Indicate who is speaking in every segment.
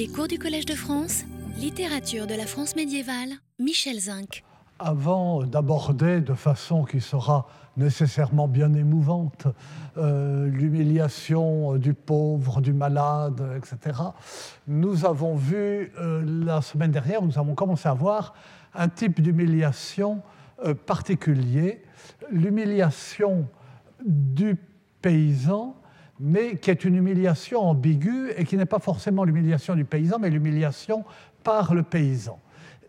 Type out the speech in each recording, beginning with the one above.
Speaker 1: Les cours du Collège de France, littérature de la France médiévale, Michel Zinc.
Speaker 2: Avant d'aborder de façon qui sera nécessairement bien émouvante euh, l'humiliation du pauvre, du malade, etc., nous avons vu euh, la semaine dernière, nous avons commencé à voir un type d'humiliation euh, particulier, l'humiliation du paysan mais qui est une humiliation ambiguë et qui n'est pas forcément l'humiliation du paysan, mais l'humiliation par le paysan.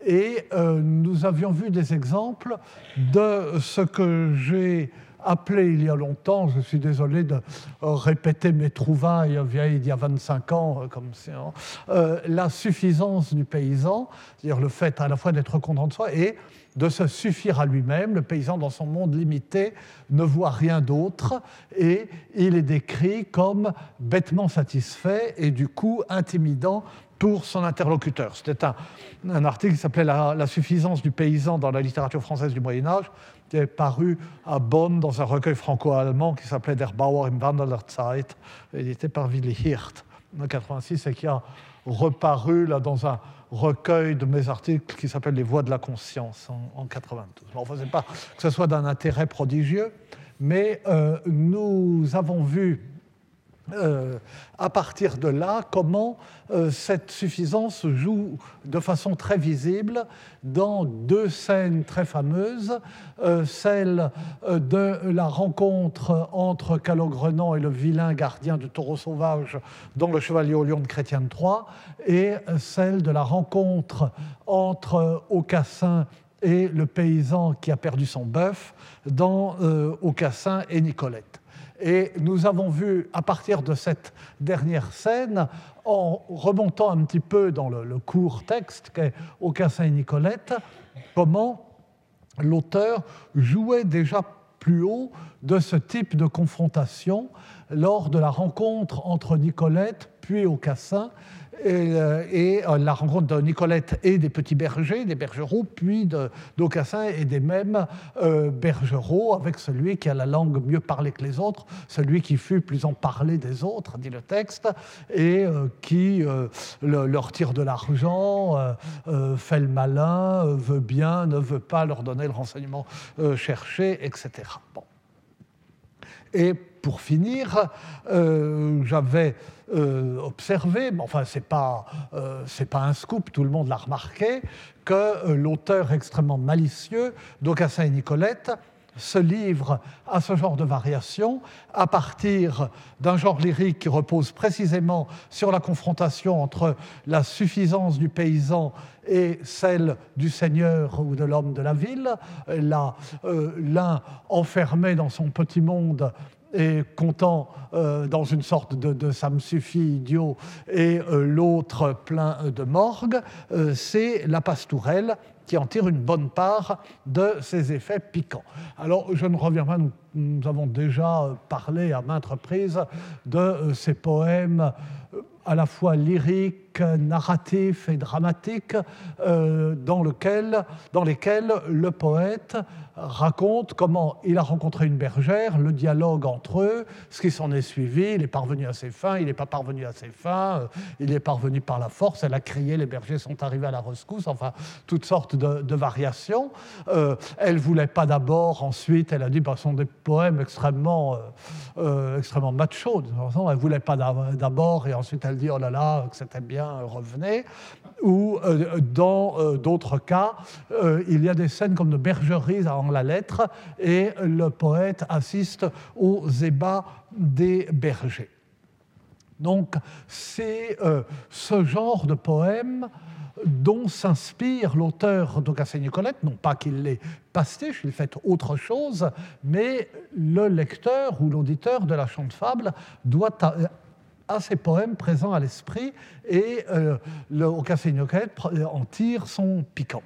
Speaker 2: Et euh, nous avions vu des exemples de ce que j'ai appelé il y a longtemps, je suis désolé de répéter mes trouvailles vieilles d'il y a 25 ans, euh, comme hein, euh, la suffisance du paysan, c'est-à-dire le fait à la fois d'être content de soi et de se suffire à lui-même. Le paysan, dans son monde limité, ne voit rien d'autre et il est décrit comme bêtement satisfait et du coup intimidant pour son interlocuteur. C'était un, article qui s'appelait la, suffisance du paysan dans la littérature française du Moyen Âge, qui est paru à Bonn dans un recueil franco-allemand qui s'appelait Der Bauer im Wandeler Zeit, édité par Willy Hirt en 1986 et qui a reparu là, dans un recueil de mes articles qui s'appelle Les Voix de la conscience en, 92. On ne faisait pas que ce soit d'un intérêt prodigieux, mais euh, nous avons vu euh, à partir de là comment euh, cette suffisance joue de façon très visible dans deux scènes très fameuses, euh, celle de la rencontre entre Calogrenant et le vilain gardien du taureau sauvage dans le Chevalier au lion de Chrétien III, et celle de la rencontre entre Aucassin et le paysan qui a perdu son bœuf dans Aucassin et Nicolette. Et nous avons vu, à partir de cette dernière scène, en remontant un petit peu dans le, court texte qu'est Aucassin et Nicolette, comment l'auteur jouait déjà plus haut de ce type de confrontation lors de la rencontre entre Nicolette puis Aucassin et, euh, euh, la rencontre de Nicolette et des petits bergers, des bergeraux, puis d'Aucassin et des mêmes euh, bergeraux, avec celui qui a la langue mieux parlée que les autres, celui qui fut plus en parler des autres, dit le texte, et qui leur tire de l'argent, fait le malin, veut bien, ne veut pas leur donner le renseignement cherché, etc. Bon. Et pour finir, j'avais euh, observé, mais enfin ce n'est pas, euh, pas un scoop, tout le monde l'a remarqué, que euh, l'auteur extrêmement malicieux d'Aucassin et Nicolette se livre à ce genre de variation à partir d'un genre lyrique qui repose précisément sur la confrontation entre la suffisance du paysan et celle du seigneur ou de l'homme de la ville, l'un enfermé dans son petit monde et comptant euh, dans une sorte de, ça me suffit idiot et euh, l'autre plein de morgue, euh, c'est la pastourelle qui en tire une bonne part de ses effets piquants. Alors je ne reviens pas, nous avons déjà parlé à maintes reprises de ces poèmes à la fois lyrique, narratif et dramatique, euh, dans, lequel, dans lesquels le poète raconte comment il a rencontré une bergère, le dialogue entre eux, ce qui s'en est suivi, il est parvenu à ses fins, il n'est pas parvenu à ses fins, euh, il est parvenu par la force, elle a crié, les bergers sont arrivés à la rescousse, enfin, toutes sortes de, variations. Euh, elle ne voulait pas d'abord, ensuite, elle a dit, bah, ce sont des poèmes extrêmement, extrêmement machos, elle ne voulait pas d'abord, et ensuite elle elle dit oh là là, que c'était bien, revenez. Ou euh, dans euh, d'autres cas, euh, il y a des scènes comme de bergeries en la lettre et le poète assiste aux ébats des bergers. Donc c'est ce genre de poème dont s'inspire l'auteur d'Aucassin Nicolette, non pas qu'il l'ait pastiche, il fait autre chose, mais le lecteur ou l'auditeur de la chante fable doit à ces poèmes présents à l'esprit et euh, le, au Café en tire son piquant.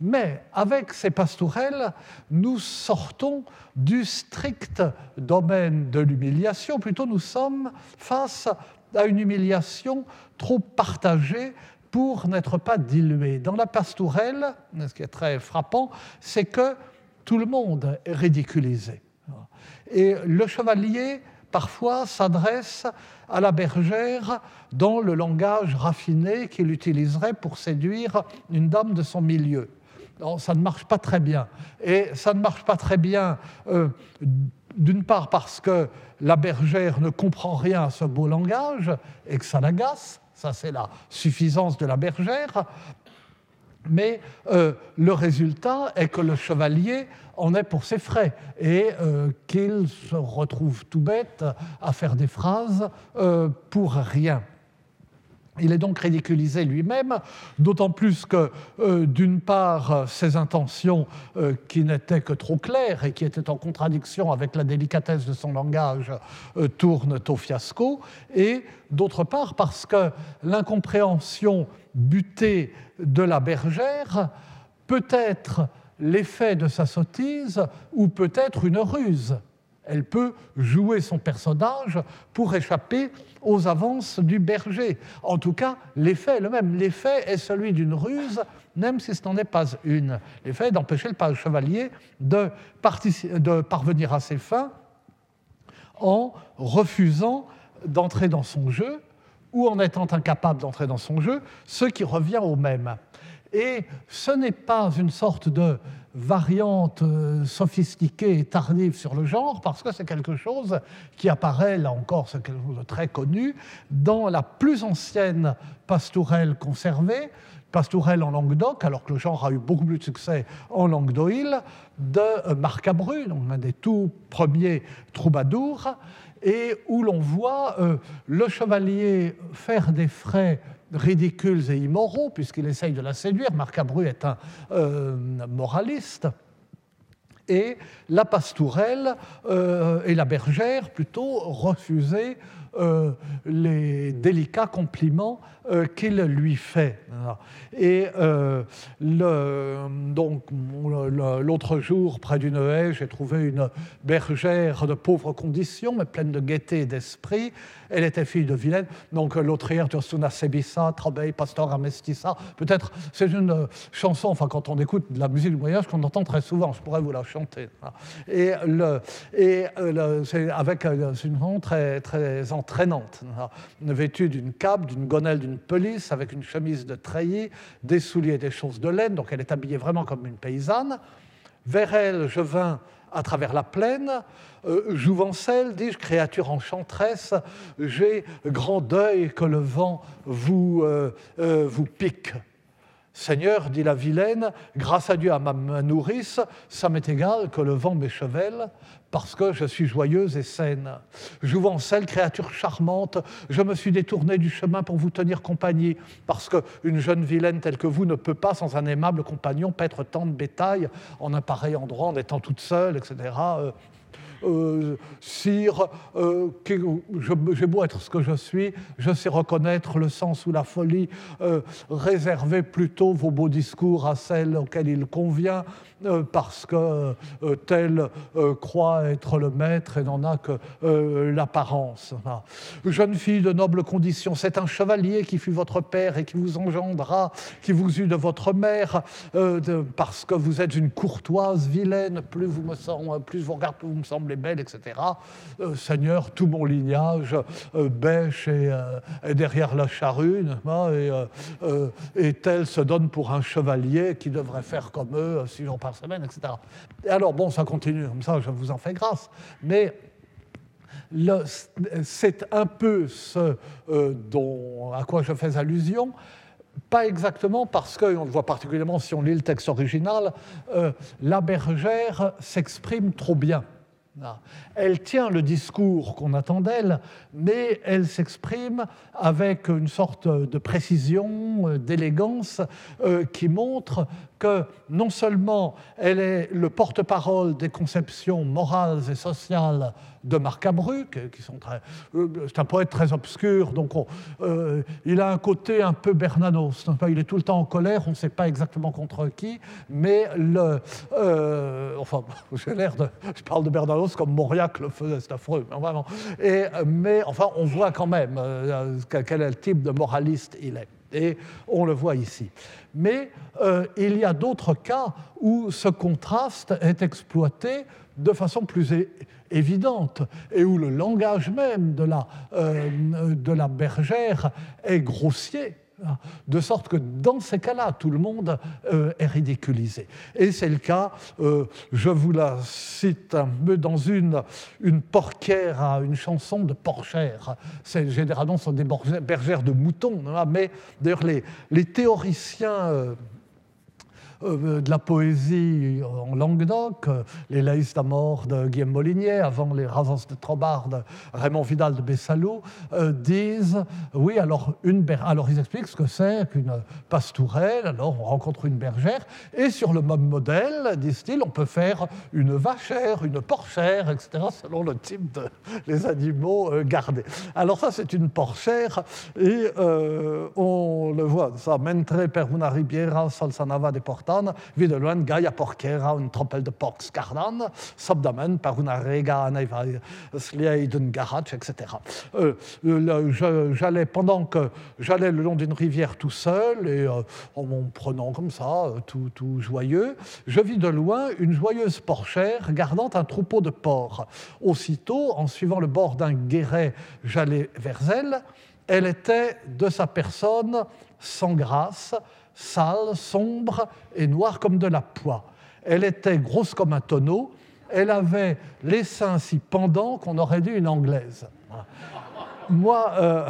Speaker 2: Mais avec ces pastourelles, nous sortons du strict domaine de l'humiliation, plutôt nous sommes face à une humiliation trop partagée pour n'être pas diluée. Dans la pastourelle, ce qui est très frappant, c'est que tout le monde est ridiculisé. Et le chevalier parfois s'adresse à la bergère dans le langage raffiné qu'il utiliserait pour séduire une dame de son milieu. Ça ne marche pas très bien. Et ça ne marche pas très bien, euh, d'une part parce que la bergère ne comprend rien à ce beau langage et que ça l'agace, ça c'est la suffisance de la bergère, mais euh, le résultat est que le chevalier en est pour ses frais et euh, qu'il se retrouve tout bête à faire des phrases euh, pour rien. Il est donc ridiculisé lui-même, d'autant plus que, d'une part, ses intentions, qui n'étaient que trop claires et qui étaient en contradiction avec la délicatesse de son langage, tournent au fiasco, et d'autre part, parce que l'incompréhension butée de la bergère peut être l'effet de sa sottise ou peut être une ruse. Elle peut jouer son personnage pour échapper aux avances du berger. En tout cas, l'effet est le même. L'effet est celui d'une ruse, même si ce n'en est pas une. L'effet est d'empêcher le chevalier de, de parvenir à ses fins en refusant d'entrer dans son jeu ou en étant incapable d'entrer dans son jeu, ce qui revient au même. Et ce n'est pas une sorte de variante euh, sophistiquée et tardive sur le genre, parce que c'est quelque chose qui apparaît, là encore, c'est quelque chose de très connu, dans la plus ancienne pastourelle conservée, pastourelle en Languedoc, alors que le genre a eu beaucoup plus de succès en Languedoil, de euh, Marcabru, donc un des tout premiers troubadours, et où l'on voit euh, le chevalier faire des frais ridicules et immoraux, puisqu'il essaye de la séduire. Marc Abru est un euh, moraliste. Et la pastourelle euh, et la bergère, plutôt, refusaient les délicats compliments euh, qu'il lui fait. Et euh, donc l'autre jour, près d'une haie, j'ai trouvé une bergère de pauvres conditions, mais pleine de gaieté et d'esprit. Elle était fille de Vilaine, donc l'autrière Giostuna Sebissa, Trabei, Pastor Amestissa. Peut-être c'est une chanson, enfin quand on écoute de la musique du voyage, qu'on entend très souvent, je pourrais vous la chanter. Et, le, et euh, c'est avec une chanson très, très vêtue d'une cape, d'une gonelle, d'une police avec une chemise de treillis, des souliers et des choses de laine, donc elle est habillée vraiment comme une paysanne. Vers elle, je vins à travers la plaine, euh, jouvencelle, dis-je, créature enchanteresse, j'ai grand deuil que le vent vous, euh, euh, vous pique. Seigneur, dit la vilaine, grâce à Dieu, à ma nourrice, ça m'est égal que le vent m'échevelle, parce que je suis joyeuse et saine. Jouvencelle, créature charmante, je me suis détournée du chemin pour vous tenir compagnie, parce qu'une jeune vilaine telle que vous ne peut pas, sans un aimable compagnon, paître tant de bétail en un pareil endroit, en étant toute seule, etc. Euh, sire, euh, j'ai beau être ce que je suis, je sais reconnaître le sens ou la folie, euh, réservez plutôt vos beaux discours à celles auxquelles il convient, parce que tel croit être le maître et n'en a que l'apparence. Jeune fille de noble condition, c'est un chevalier qui fut votre père et qui vous engendra, qui vous eut de votre mère, parce que vous êtes une courtoise vilaine, plus vous me semble, plus vous regardez, plus vous me semblez les belles, etc. Euh, Seigneur, tout mon lignage euh, bêche et, euh, derrière la charrue, et, et, tel se donne pour un chevalier qui devrait faire comme eux six jours par semaine, etc. Et alors, bon, ça continue comme ça, je vous en fais grâce, mais c'est un peu ce dont, à quoi je fais allusion, pas exactement parce que, on le voit particulièrement si on lit le texte original, la bergère s'exprime trop bien. Elle tient le discours qu'on attend d'elle, mais elle s'exprime avec une sorte de précision, euh, d'élégance, euh, qui montre que non seulement elle est le porte-parole des conceptions morales et sociales de Marc Abruc, qui sont très, euh, c'est un poète très obscur, donc il a un côté un peu Bernanos. Il est tout le temps en colère, on ne sait pas exactement contre qui, mais le, enfin, j'ai l'air de, je parle de Bernanos comme Mauriac le faisait, c'est affreux, mais vraiment. Et, mais enfin, on voit quand même quel type de moraliste il est. Et on le voit ici. Mais euh, il y a d'autres cas où ce contraste est exploité de façon plus évidente et où le langage même de la, euh, de la bergère est grossier de sorte que dans ces cas-là, tout le monde euh, est ridiculisé. Et c'est le cas, euh, je vous la cite un peu dans une, une porquière, une chanson de porchère. Généralement, ce sont des bergères de moutons, mais d'ailleurs, les, les théoriciens euh, de la poésie en Languedoc, euh, les Laïs d'Amor de Guillaume Molinier, avant les Razans de Trobard de Raymond Vidal de Bessalou, euh, disent oui, alors, une alors ils expliquent ce que c'est qu'une pastourelle, alors on rencontre une bergère, et sur le même modèle, disent-ils, on peut faire une vachère, une porchère, etc., selon le type de animaux gardés. Alors ça, c'est une porchère, et on le voit, ça, mentre per una ribiera salsanava de porta gaia un de porcs cardan, subdamen par una rega d'un garage, etc. J'allais, pendant que j'allais le long d'une rivière tout seul, et euh, en m'en prenant comme ça, euh, tout, tout, joyeux, je vis de loin une joyeuse porchère gardant un troupeau de porcs. Aussitôt, en suivant le bord d'un guéret, j'allais vers elle. Elle était de sa personne sans grâce, sale, sombre et noire comme de la poix. Elle était grosse comme un tonneau. Elle avait les seins si pendants qu'on aurait dit une anglaise. Moi, euh,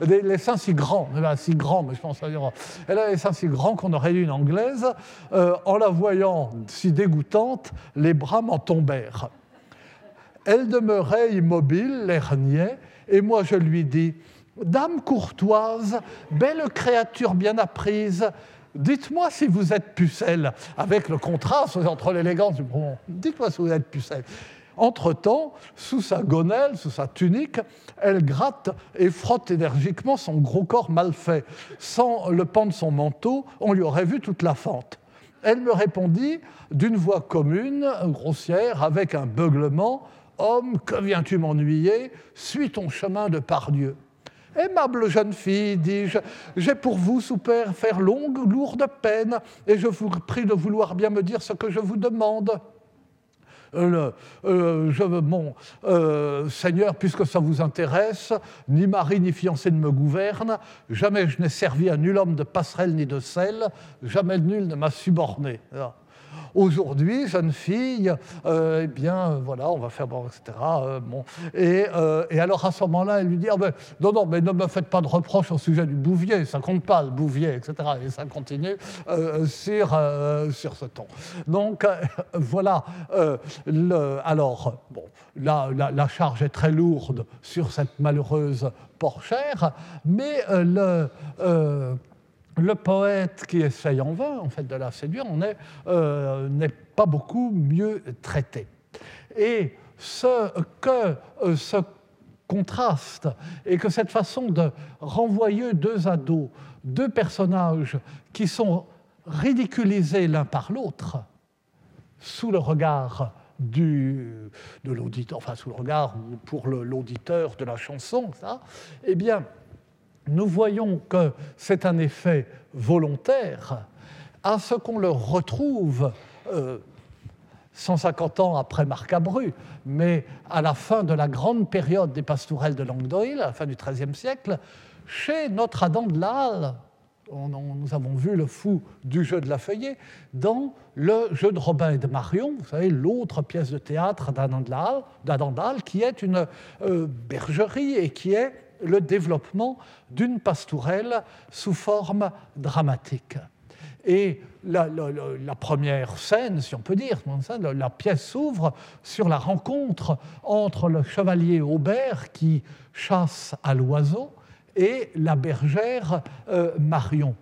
Speaker 2: les, seins si grands, si grands, mais je pense à dire. Elle avait les seins si grands qu'on aurait dit une anglaise. Euh, en la voyant si dégoûtante, les bras m'en tombèrent. Elle demeurait immobile, l'air niais, et moi je lui dis Dame courtoise, belle créature bien apprise, dites-moi si vous êtes pucelle, avec le contraste entre l'élégance du bon. Dites-moi si vous êtes pucelle. Entre-temps, sous sa gonelle, sous sa tunique, elle gratte et frotte énergiquement son gros corps mal fait. Sans le pan de son manteau, on lui aurait vu toute la fente. Elle me répondit d'une voix commune, grossière, avec un beuglement Homme, que viens-tu m'ennuyer? Suis ton chemin de Pardieu. Aimable jeune fille, dis-je, j'ai pour vous, père, faire longue, lourde peine, et je vous prie de vouloir bien me dire ce que je vous demande. Euh, euh, mon euh, Seigneur, puisque ça vous intéresse, ni mari ni fiancé ne me gouverne, jamais je n'ai servi à nul homme de passerelle ni de sel, jamais nul ne m'a suborné. Aujourd'hui, jeune fille, euh, eh bien, voilà, on va faire bon, etc. Euh, bon. Et, euh, alors à ce moment-là, elle lui dit ah ben, non, non, mais ne me faites pas de reproches au sujet du Bouvier, ça compte pas le Bouvier, etc. Et ça continue sur, sur ce ton. Donc voilà. Alors, bon, la, la, la, charge est très lourde sur cette malheureuse porchère, mais le le poète qui essaye en vain, en fait, de la séduire, euh, n'est pas beaucoup mieux traité. Et ce que euh, ce contraste et que cette façon de renvoyer deux ados, deux personnages qui sont ridiculisés l'un par l'autre, sous le regard de l'auditeur, enfin sous le regard pour l'auditeur de la chanson, eh bien, nous voyons que c'est un effet volontaire à ce qu'on le retrouve 150 euh, ans après Marcabru, mais à la fin de la grande période des pastourelles de Langdoil, à la fin du XIIIe siècle, chez notre Adam de la Halle. nous avons vu le fou du jeu de la feuillée dans le jeu de Robin et de Marion, vous savez, l'autre pièce de théâtre d'Adam de la Halle, qui est une euh, bergerie et qui est le développement d'une pastourelle sous forme dramatique. Et la, première scène, si on peut dire, la pièce s'ouvre sur la rencontre entre le chevalier Aubert qui chasse à l'oiseau et la bergère euh, Marion.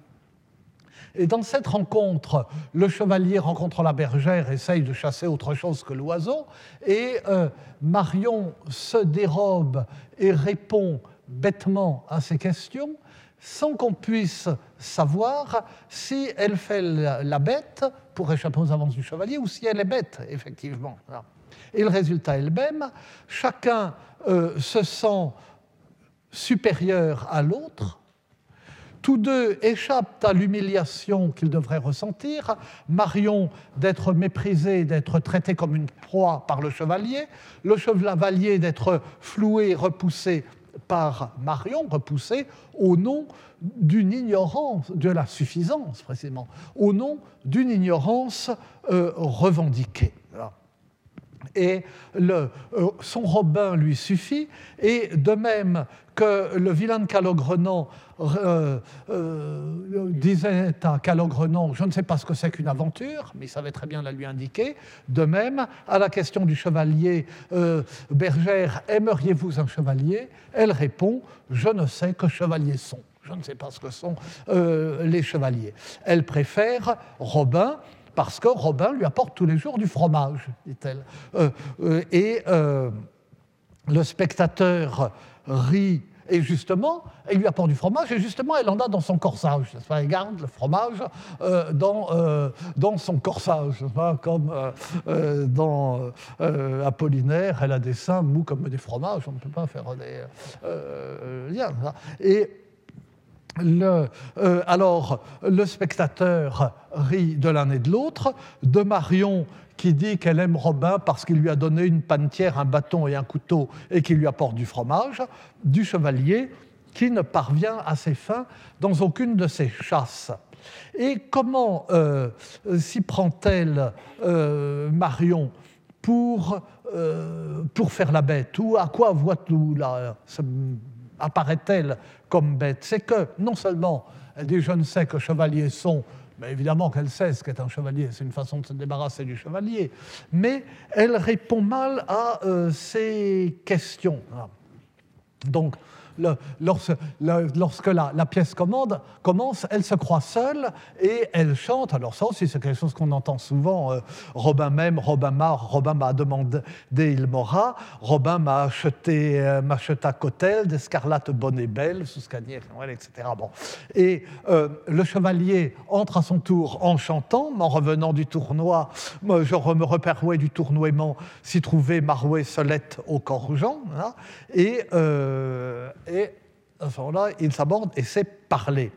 Speaker 2: Et dans cette rencontre, le chevalier rencontre la bergère, essaye de chasser autre chose que l'oiseau, et euh, Marion se dérobe et répond bêtement à ces questions sans qu'on puisse savoir si elle fait la bête pour échapper aux avances du chevalier ou si elle est bête, effectivement. Et le résultat est le même. Chacun euh, se sent supérieur à l'autre, Tous deux échappent à l'humiliation qu'ils devraient ressentir. Marion d'être méprisée, d'être traitée comme une proie par le chevalier. Le chevalier d'être floué, repoussé par Marion, repoussé au nom d'une ignorance, de la suffisance précisément, au nom d'une ignorance euh, revendiquée et le, euh, son Robin lui suffit, et de même que le vilain de Calogrenant euh, euh, disait à Calogrenant, je ne sais pas ce que c'est qu'une aventure, mais il savait très bien la lui indiquer. De même, à la question du chevalier, Bergère, aimeriez-vous un chevalier? Elle répond, je ne sais que chevaliers sont. Je ne sais pas ce que sont les chevaliers. Elle préfère Robin, parce que Robin lui apporte tous les jours du fromage, dit-elle. Euh, euh, et euh, le spectateur rit, et justement, elle lui apporte du fromage, et justement, elle en a dans son corsage. Elle garde le fromage dans, dans son corsage, comme dans Apollinaire, elle a des seins mous comme des fromages, on ne peut pas faire des liens. Euh, alors, le spectateur rit de l'un et de l'autre, de Marion qui dit qu'elle aime Robin parce qu'il lui a donné une pantière, un bâton et un couteau et qu'il lui apporte du fromage, du chevalier qui ne parvient à ses fins dans aucune de ses chasses. Et comment euh, s'y prend-elle euh, Marion pour, faire la bête? Ou à quoi voit-on apparaît-elle comme bête C'est que non seulement elle dit je ne sais que chevaliers sont, mais évidemment qu'elle sait ce qu'est un chevalier, c'est une façon de se débarrasser du chevalier, mais elle répond mal à euh, ces questions. Donc, lorsque, la, pièce commence, elle se croit seule et elle chante. Alors ça aussi, c'est quelque chose qu'on entend souvent. Euh, Robin m'aime, Robin m'a, Robin m'a demandé, il m'aura. Robin m'a acheté, euh, m'acheta cotel, d'escarlate bonne et belle, sous scanier, etc. Bon. Et euh, le chevalier entre à son tour en chantant, en revenant du tournoi, je me repérouais du tournoiement, s'y trouvait Marouet Solette au Corjan. Hein, et et à ce moment-là, il s'aborde et sait parler.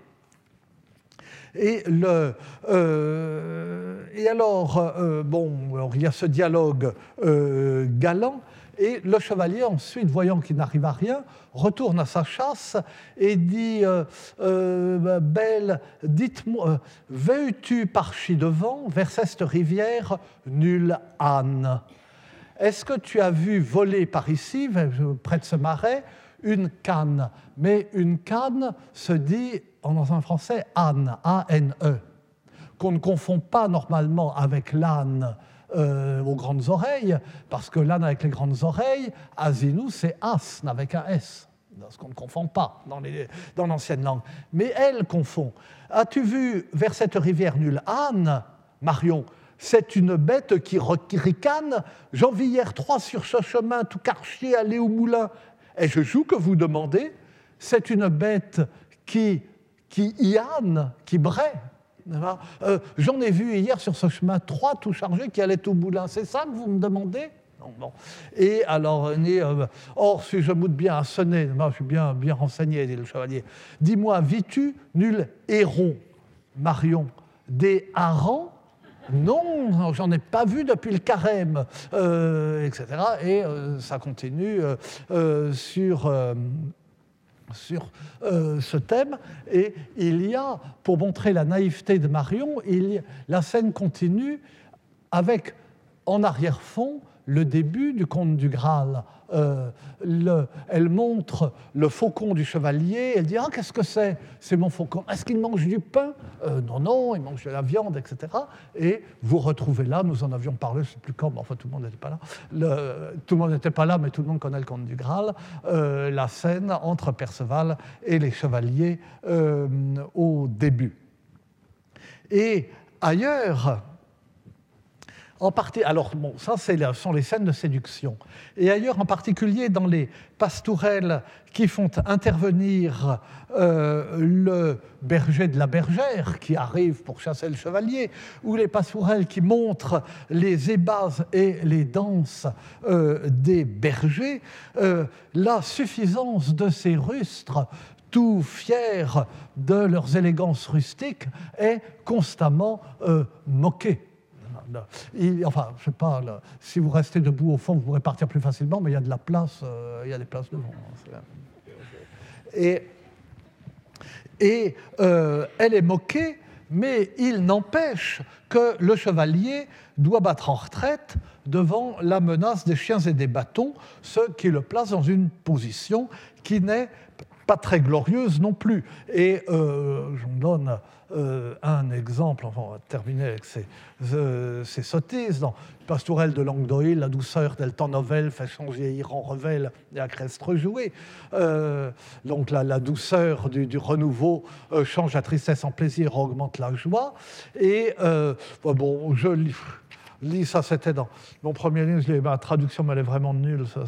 Speaker 2: Et, le, euh, et alors, euh, bon, il y a ce dialogue euh, galant, et le chevalier, ensuite, voyant qu'il n'arrive à rien, retourne à sa chasse et dit Belle, dites-moi, veux-tu par ci-devant, vers cette rivière, nulle âne? Est-ce que tu as vu voler par ici, près de ce marais, une canne. Mais une canne se dit, dans un français, âne, A-N-E, qu'on ne confond pas normalement avec l'âne euh, aux grandes oreilles, parce que l'âne avec les grandes oreilles, Asinou, c'est asne avec un S, ce qu'on ne confond pas dans l'ancienne langue. Mais elle confond. As-tu vu vers cette rivière nulle âne, Marion c'est une bête qui ricane. J'en vis hier trois sur ce chemin, tout carchier, aller au moulin. Et je joue que vous demandez, c'est une bête qui, qui qui braie. Euh, j'en ai vu hier sur ce chemin trois tout chargés qui allaient au moulin. C'est ça que vous me demandez? Non, Et alors, euh, or, si je moute bien à sonner, je suis bien, bien renseigné, dit le chevalier. Dis-moi, vis-tu nul héron, Marion, des harengs non, j'en ai pas vu depuis le carême, euh, etc. Et euh, ça continue euh, sur, sur ce thème. Et il y a, pour montrer la naïveté de Marion, il la scène continue avec en arrière-fond le début du conte du Graal. Euh, elle montre le faucon du chevalier, elle dit Ah, qu'est-ce que c'est? C'est mon faucon. Est-ce qu'il mange du pain? Euh, Non, non, il mange de la viande, etc. Et vous retrouvez là, nous en avions parlé, je ne sais plus quand, mais enfin tout le monde n'était pas là. tout le monde n'était pas là, mais tout le monde connaît le conte du Graal. Euh, la scène entre Perceval et les chevaliers au début. Et ailleurs, en partie, alors bon, ça ce sont les scènes de séduction. Et ailleurs, en particulier dans les pastourelles qui font intervenir euh, le berger de la bergère qui arrive pour chasser le chevalier, ou les pastourelles qui montrent les ébats et les danses euh, des bergers, euh, la suffisance de ces rustres tout fiers de leurs élégances rustiques, est constamment enfin, je sais pas, si vous restez debout au fond, vous pourrez partir plus facilement, mais il y a de la place, il y a des places devant. Et, et elle est moquée mais il n'empêche que le chevalier doit battre en retraite devant la menace des chiens et des bâtons, ce qui le place dans une position qui n'est pas très glorieuse non plus. Et euh, j'en donne euh, un exemple, enfin, on va terminer avec ces, euh, sottises. Dans Pastourelle de Langdoil, la douceur del temps novel fait changer en revel et à Crestre jouer. Euh, donc la, la douceur du, du renouveau change la tristesse en plaisir, augmente la joie. Et bon, je lis ça, c'était dans mon premier livre, ma traduction elle est vraiment nulle, ça,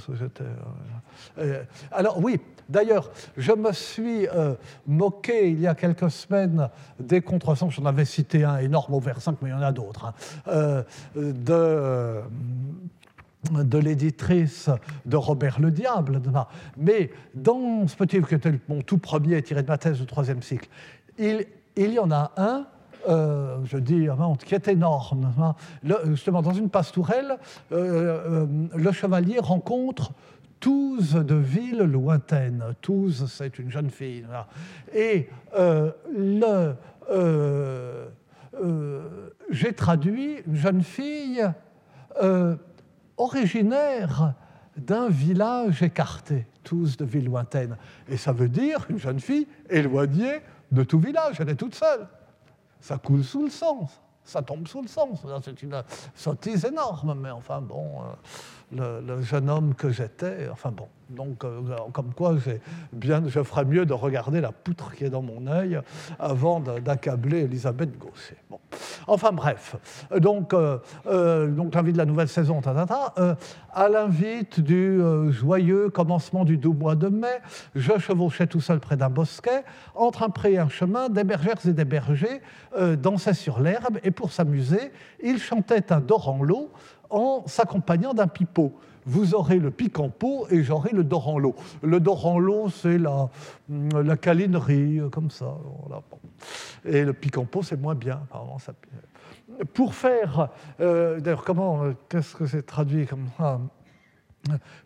Speaker 2: alors oui, D'ailleurs, je me suis euh, moqué il y a quelques semaines des contresens, j'en avais cité un énorme au vers 5, mais il y en a d'autres, hein, euh, de l'éditrice de Robert le Diable. Mais dans ce petit livre qui était mon tout premier tiré de ma thèse de troisième cycle, il, y en a un euh, je dis, qui est énorme. justement, dans une pastourelle, le chevalier rencontre Touze de ville lointaine. Touze, c'est une jeune fille. Et euh, euh, euh, j'ai traduit une jeune fille originaire d'un village écarté, Touze de ville lointaine. Et ça veut dire une jeune fille éloignée de tout village, elle est toute seule. Ça coule sous le sens, ça tombe sous le sens. C'est une sottise énorme, mais enfin bon le, jeune homme que j'étais. Enfin bon, donc euh, comme quoi je ferais mieux de regarder la poutre qui est dans mon œil avant d'accabler Elisabeth Gosset. Bon. Enfin bref, donc, euh, euh, donc l'invite de la nouvelle saison, à l'invite du joyeux commencement du doux mois de mai, je chevauchais tout seul près d'un bosquet, entre un pré et un chemin, des bergères et des bergers dansaient sur l'herbe, et pour s'amuser, ils chantaient un l'eau en s'accompagnant d'un pipeau. Vous aurez le pic en pot et j'aurai le dor en l'eau. Le dor en l'eau, c'est la, la câlinerie, euh, comme ça. Et le pic en pot, c'est moins bien. Pour faire, euh, d'ailleurs, comment, euh, qu'est-ce que c'est traduit comme ça?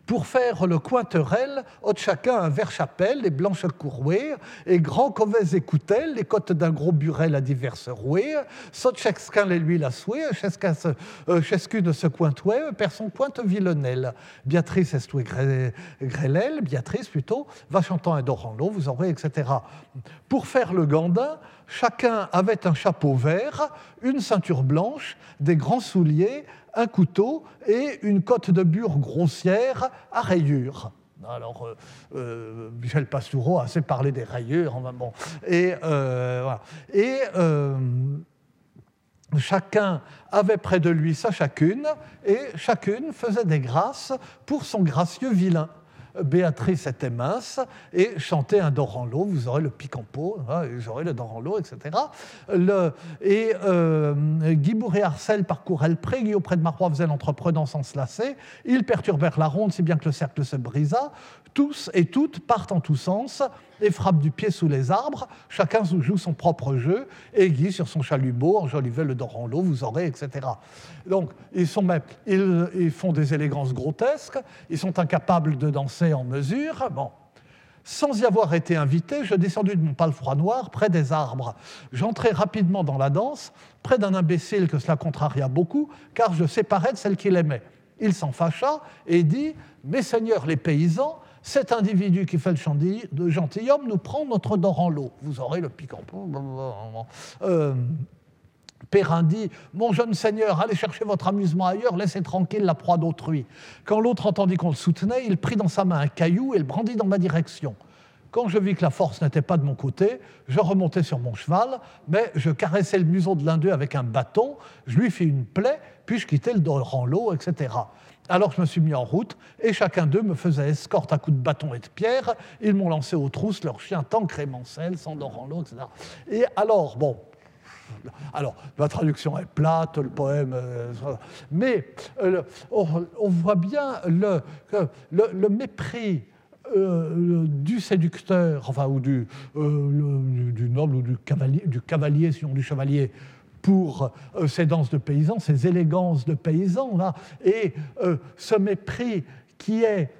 Speaker 2: Pour faire le cointerel, haute chacun un verre chapelle, les blanches courouées, et grand covès et les côtes d'un gros burel à diverses rouées, saute chacun les l'huile à souhait, chacune se cointouet, perd son pointe villenelle. Béatrice estoué grêlel, Béatrice plutôt, va chantant un l'eau, vous aurez, etc. Pour faire le gandin, chacun avait un chapeau vert, une ceinture blanche, des grands souliers, un couteau et une cotte de bure grossière à rayures. Alors, euh, euh, Michel Pastoureau a assez parlé des rayures. Bon. Et, euh, et chacun avait près de lui sa chacune, et chacune faisait des grâces pour son gracieux vilain. Béatrice était mince et chantait un l'eau, vous aurez le pic en pot, hein, aurez le l'eau, etc. Le, et euh, Guy Bourré-Arcel parcourait le pré, Guy auprès de Marois faisait l'entreprenant sans se lasser, ils perturbèrent la ronde si bien que le cercle se brisa, tous et toutes partent en tous sens et frappent du pied sous les arbres, chacun joue son propre jeu, et Guy sur son chalumeau enjolivait le l'eau, vous aurez, etc. Donc, ils, sont même, ils, font des élégances grotesques, ils sont incapables de danser en mesure. Bon. Sans y avoir été invité, je descendis de mon palefroid noir près des arbres. J'entrai rapidement dans la danse, près d'un imbécile que cela contraria beaucoup, car je séparais de celle qu'il aimait. Il s'en fâcha et dit Mes seigneurs les paysans, cet individu qui fait le gentilhomme nous prend notre dor en l'eau. Vous aurez le piquant. Euh, Perrin dit Mon jeune seigneur, allez chercher votre amusement ailleurs, laissez tranquille la proie d'autrui. Quand l'autre entendit qu'on le soutenait, il prit dans sa main un caillou et le brandit dans ma direction. Quand je vis que la force n'était pas de mon côté, je remontai sur mon cheval, mais je caressais le museau de l'un d'eux avec un bâton, je lui fis une plaie, puis je quittai le dor en l'eau, etc. Alors je me suis mis en route et chacun d'eux me faisait escorte à coups de bâton et de pierre. Ils m'ont lancé aux trousses leur chien tant crémencel, s'endort en l'eau, etc. Et alors, bon, alors, la traduction est plate, le poème. Euh, mais euh, on, voit bien le, mépris du séducteur, enfin, ou du, du, noble ou du cavalier, du cavalier, sinon du chevalier, pour ces danses de paysans, ces élégances de paysans, là, et ce mépris qui est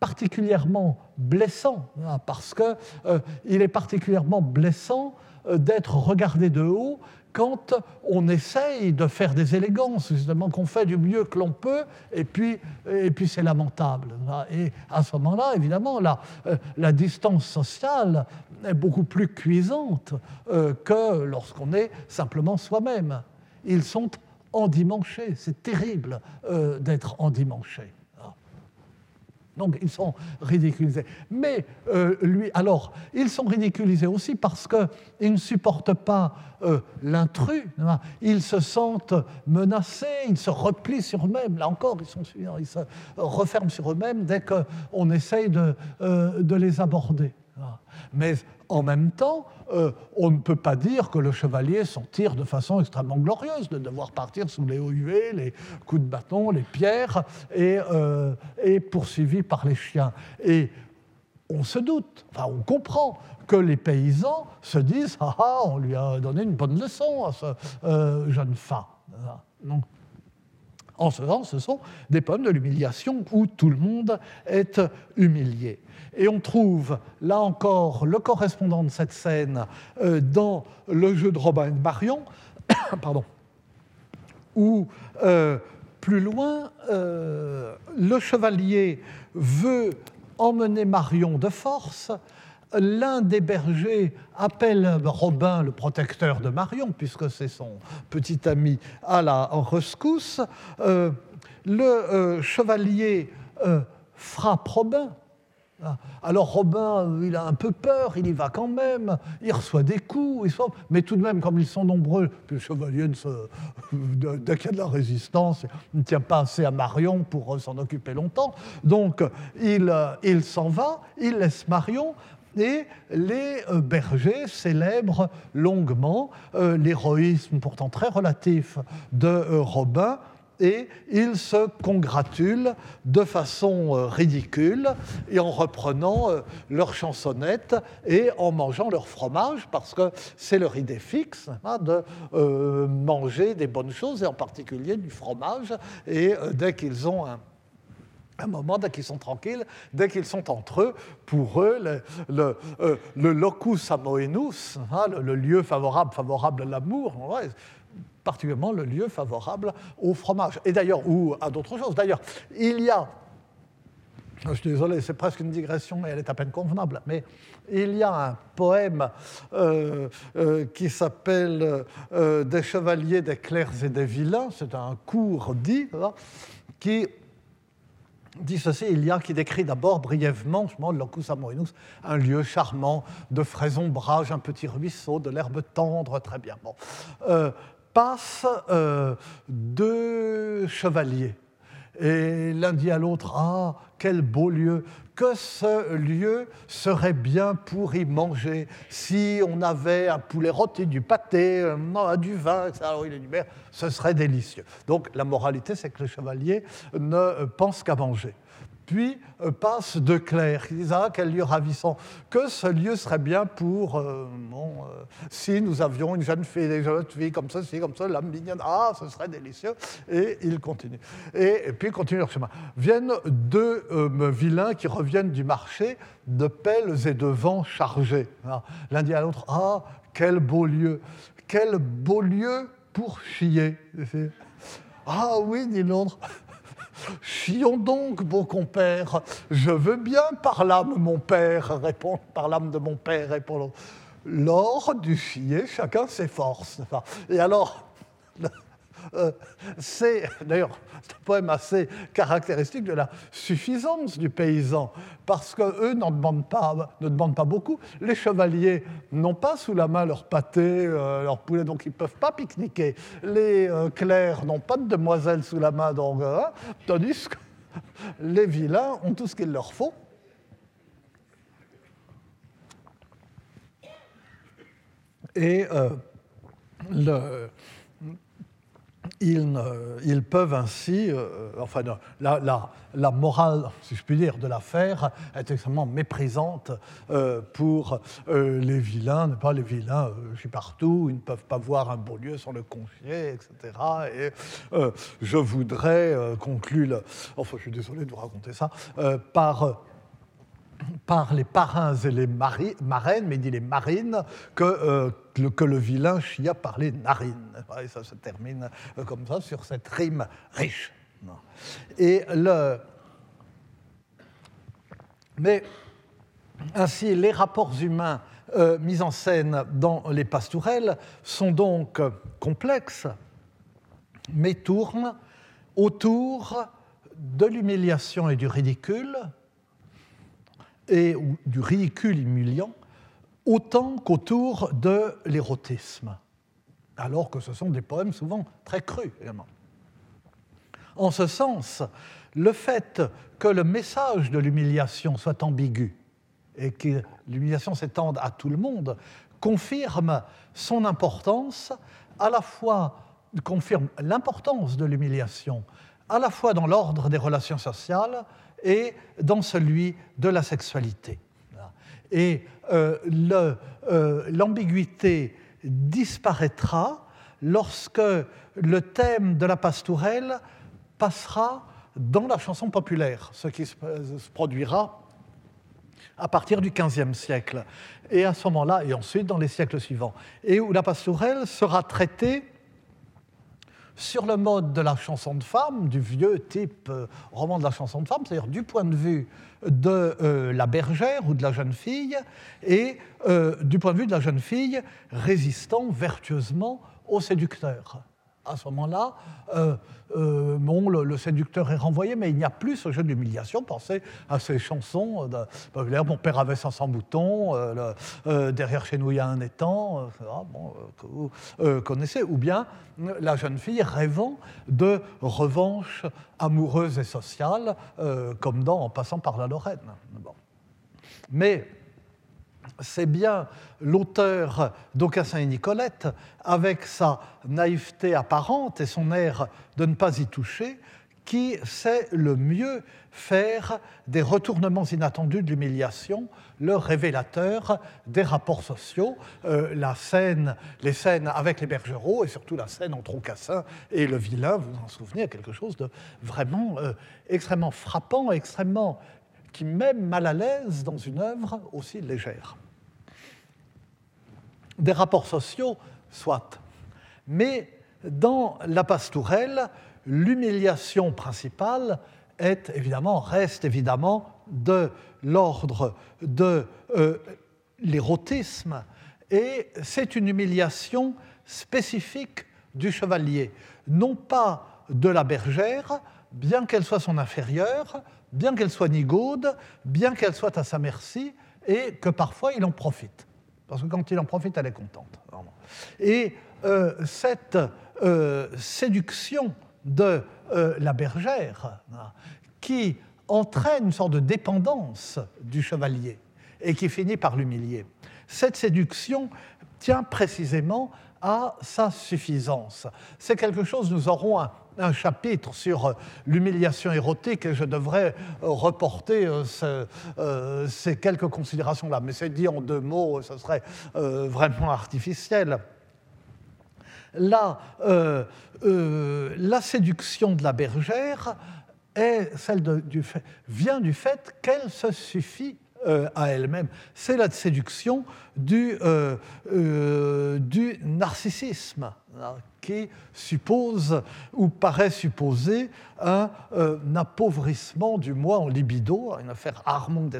Speaker 2: particulièrement blessant, hein, parce qu'il euh, est particulièrement blessant euh, d'être regardé de haut quand on essaye de faire des élégances, justement qu'on fait du mieux que l'on peut, et puis, c'est lamentable. Et à ce moment-là, évidemment, la, euh, la distance sociale est beaucoup plus cuisante que lorsqu'on est simplement soi-même. Ils sont endimanchés, c'est terrible d'être endimanchés. Donc ils sont ridiculisés. Mais euh, lui, alors, ils sont ridiculisés aussi parce qu'ils ne supportent pas euh, l'intrus. Ils se sentent menacés, ils se replient sur eux-mêmes. Là encore, ils se referment sur eux-mêmes dès qu'on essaye de, euh, de les aborder. Mais en même temps, euh, on ne peut pas dire que le chevalier s'en tire de façon extrêmement glorieuse, de devoir partir sous les hauts UV, les coups de bâton, les pierres, et, euh, poursuivi par les chiens. Et on se doute, enfin on comprend que les paysans se disent Ah ah, on lui a donné une bonne leçon à ce euh, jeune fa. Non. En ce sens, ce sont des poèmes de l'humiliation où tout le monde est humilié. Et on trouve, là encore, le correspondant de cette scène euh, dans le jeu de Robin et de Marion, pardon, où, euh, plus loin, euh, le chevalier veut emmener Marion de force. L'un des bergers appelle Robin, le protecteur de Marion, puisque c'est son petit ami, à la rescousse. le chevalier frappe Robin. Alors Robin, il a un peu peur, il y va quand même, il reçoit des coups, mais tout de même, comme ils sont nombreux, le chevalier, dès qu'il y a de la résistance, il ne tient pas assez à Marion pour s'en occuper longtemps. Donc il, il s'en va, il laisse Marion, et les euh, bergers célèbrent longuement euh, l'héroïsme pourtant très relatif de euh, Robin et ils se congratulent de façon euh, ridicule et en reprenant euh, leur chansonnette et en mangeant leur fromage parce que c'est leur idée fixe hein, de euh, manger des bonnes choses et en particulier du fromage et dès qu'ils ont un, moment, dès qu'ils sont tranquilles, dès qu'ils sont entre eux, pour eux, le, le, locus amoenus, hein, le, lieu favorable, favorable à l'amour, particulièrement le lieu favorable au fromage. Et d'ailleurs, ou à d'autres choses. D'ailleurs, il y a, je suis désolé, c'est presque une digression et elle est à peine convenable, mais il y a un poème euh, euh, qui s'appelle euh, Des chevaliers, des clercs et des vilains, c'est un court dit, qui dit ceci, il y a qui décrit d'abord brièvement, le Locus Amoenus, un lieu charmant de frais ombrages, un petit ruisseau, de l'herbe tendre, très bien. Bon euh, deux chevaliers. Et l'un dit à l'autre, Ah, quel beau lieu, que ce lieu serait bien pour y manger si on avait un poulet rôti, du pâté, euh, du vin, etc. Ce serait délicieux. Donc la moralité, c'est que les chevaliers ne pensent qu'à manger puis euh, passe de Claire, qui disent Ah, quel lieu ravissant, que ce lieu serait bien pour, euh, bon, euh, si nous avions une jeune fille, des jeunes filles comme ça, comme ça, l'âme mignonne, ah, ce serait délicieux. Et il continue. Et, puis il continue leur chemin. Viennent deux vilains qui reviennent du marché de pelles et de vents chargés. L'un dit à l'autre Ah, quel beau lieu, quel beau lieu pour chier. Ah oui, dit l'autre. Chions donc, beau compère, je veux bien par l'âme mon père, répond par l'âme de mon père, répond Lors du chier, chacun ses forces. Et alors, euh, c'est d'ailleurs un poème assez caractéristique de la suffisance du paysan, parce qu'eux n'en demandent pas, ne demandent pas beaucoup. Les chevaliers n'ont pas sous la main leur pâté, euh, leur poulet, donc ils ne peuvent pas pique-niquer. Les euh, clercs n'ont pas de demoiselles sous la main, donc, hein, tandis que les vilains ont tout ce qu'il leur faut. Et le, ils, peuvent ainsi, euh, enfin, la, morale, si je puis dire, de l'affaire est extrêmement méprisante euh, pour euh, les vilains, n'est pas les vilains, je suis partout, ils ne peuvent pas voir un beau lieu sans le confier, etc. Et je voudrais conclure, enfin, je suis désolé de vous raconter ça, par par les parrains et les marraines, mais dit les marines, que, euh, le, vilain chia par les narines. Et ça se termine euh, comme ça sur cette rime riche. Mais ainsi, les rapports humains euh, mis en scène dans les pastourelles sont donc complexes, mais tournent autour de l'humiliation et du ridicule, et du ridicule humiliant autant qu'autour de l'érotisme, alors que ce sont des poèmes souvent très crus également. En ce sens, le fait que le message de l'humiliation soit ambigu et que l'humiliation s'étende à tout le monde confirme son importance, à la fois confirme l'importance de l'humiliation, à la fois dans l'ordre des relations sociales et dans celui de la sexualité. Et euh, euh, l'ambiguïté disparaîtra lorsque le thème de la pastourelle passera dans la chanson populaire, ce qui se produira à partir du XVe siècle, et à ce moment-là, et ensuite dans les siècles suivants, et où la pastourelle sera traitée sur le mode de la chanson de femme, du vieux type euh, roman de la chanson de femme, c'est-à-dire du point de vue de euh, la bergère ou de la jeune fille, et euh, du point de vue de la jeune fille résistant vertueusement au séducteur à ce moment-là, euh, euh, bon, le, séducteur est renvoyé, mais il n'y a plus ce jeu d'humiliation. Pensez à ces chansons. De, mon père avait 500 moutons, euh, derrière chez nous il y a un étang, bon, que vous connaissez. Ou bien la jeune fille rêvant de revanche amoureuse et sociale, comme dans En passant par la Lorraine. Bon. Mais c'est bien l'auteur d'Aucassin et Nicolette, avec sa naïveté apparente et son air de ne pas y toucher, qui sait le mieux faire des retournements inattendus de l'humiliation, le révélateur des rapports sociaux, euh, la scène, les scènes avec les bergeraux et surtout la scène entre Aucassin et le vilain, vous vous en souvenez, quelque chose de vraiment euh, extrêmement frappant, extrêmement qui met mal à l'aise dans une œuvre aussi légère des rapports sociaux, soit. Mais dans la pastourelle, l'humiliation principale est évidemment, reste évidemment de l'ordre de euh, l'érotisme, et c'est une humiliation spécifique du chevalier, non pas de la bergère, bien qu'elle soit son inférieure, bien qu'elle soit nigaude, bien qu'elle soit à sa merci, et que parfois il en profite parce que quand il en profite, elle est contente. Et euh, cette euh, séduction de euh, la bergère, qui entraîne une sorte de dépendance du chevalier et qui finit par l'humilier, cette séduction tient précisément à sa suffisance. C'est quelque chose, nous aurons un, un chapitre sur euh, l'humiliation érotique et je devrais euh, reporter euh, ces quelques considérations-là. Mais c'est dit en deux mots, ce serait vraiment artificiel. La, la séduction de la bergère est celle du vient du fait qu'elle se suffit à elle-même. C'est la séduction du, du narcissisme qui suppose ou paraît supposer un, euh, appauvrissement du moi en libido, une affaire Armand des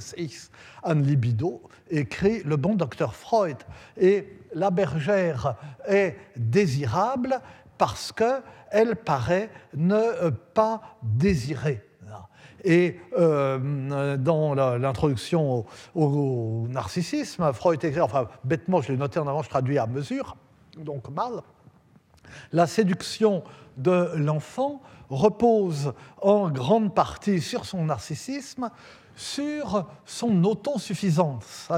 Speaker 2: en libido, écrit le bon docteur Freud. Et la bergère est désirable parce qu'elle paraît ne pas désirer. Et euh, dans l'introduction au, narcissisme, Freud écrit, enfin bêtement, je l'ai noté en avant, je traduis à mesure, donc mal, la séduction de l'enfant repose en grande partie sur son narcissisme, sur son autosuffisance,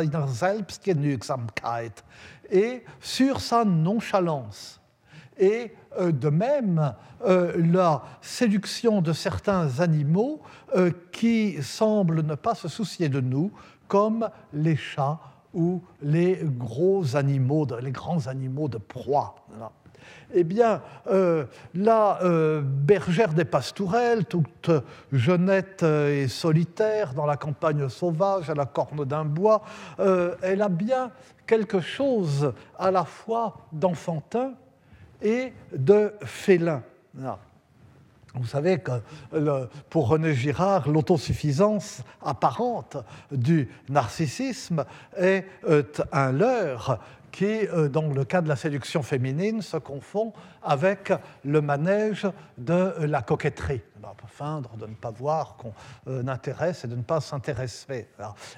Speaker 2: et sur sa nonchalance. Et de même la séduction de certains animaux qui semblent ne pas se soucier de nous, comme les chats ou les gros animaux, les grands animaux de proie. Eh bien, euh, la euh, bergère des pastourelles, toute jeunette et solitaire dans la campagne sauvage, à la corne d'un bois, euh, elle a bien quelque chose à la fois d'enfantin et de félin. Vous savez que pour René Girard, l'autosuffisance apparente du narcissisme est un leurre qui, euh, dans le cas de la séduction féminine, se confond avec le manège de la coquetterie. Feindre de ne pas voir qu'on euh, intéresse et de ne pas s'intéresser.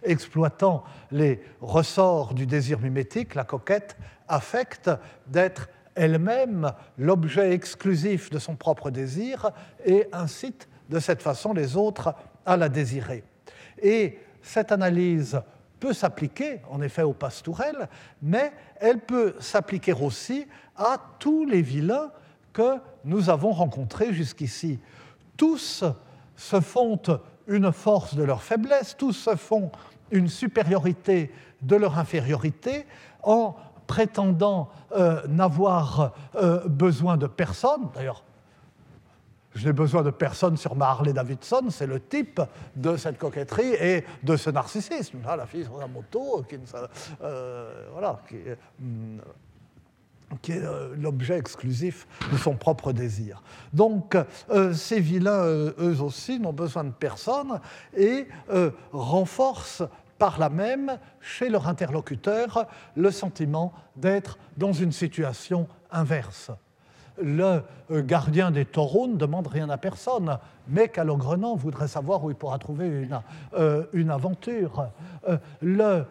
Speaker 2: Exploitant les ressorts du désir mimétique, la coquette affecte d'être elle-même l'objet exclusif de son propre désir et incite de cette façon les autres à la désirer. Et cette analyse peut s'appliquer en effet aux pastourelles, mais elle peut s'appliquer aussi à tous les vilains que nous avons rencontrés jusqu'ici. Tous se font une force de leur faiblesse, tous se font une supériorité de leur infériorité en prétendant euh, n'avoir euh, besoin de personne. D'ailleurs, je n'ai besoin de personne sur ma Harley Davidson, c'est le type de cette coquetterie et de ce narcissisme. la fille sur la moto, qui, euh, est l'objet exclusif de son propre désir. Donc, ces vilains, eux aussi, n'ont besoin de personne et renforcent par là même, chez leur interlocuteur, le sentiment d'être dans une situation inverse le euh, gardien des taureaux ne demande rien à personne, mais Calogrenant voudrait savoir où il pourra trouver une, euh, aventure. Euh, le,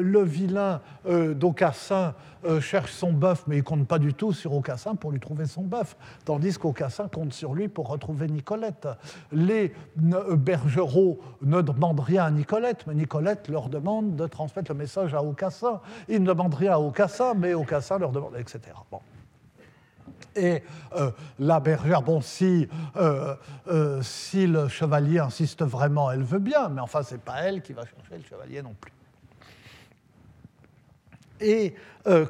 Speaker 2: le, vilain d'Aucassin cherche son bœuf, mais il compte pas du tout sur Aucassin pour lui trouver son bœuf, tandis qu'Aucassin compte sur lui pour retrouver Nicolette. Les bergeraux ne demandent rien à Nicolette, mais Nicolette leur demande de transmettre le message à Aucassin. Ils ne demandent rien à Aucassin, mais Aucassin leur demande, etc. Bon. Et euh, la bergère, bon, si, euh, euh, si le chevalier insiste vraiment, elle veut bien, mais enfin, ce n'est pas elle qui va chercher le chevalier non plus. Et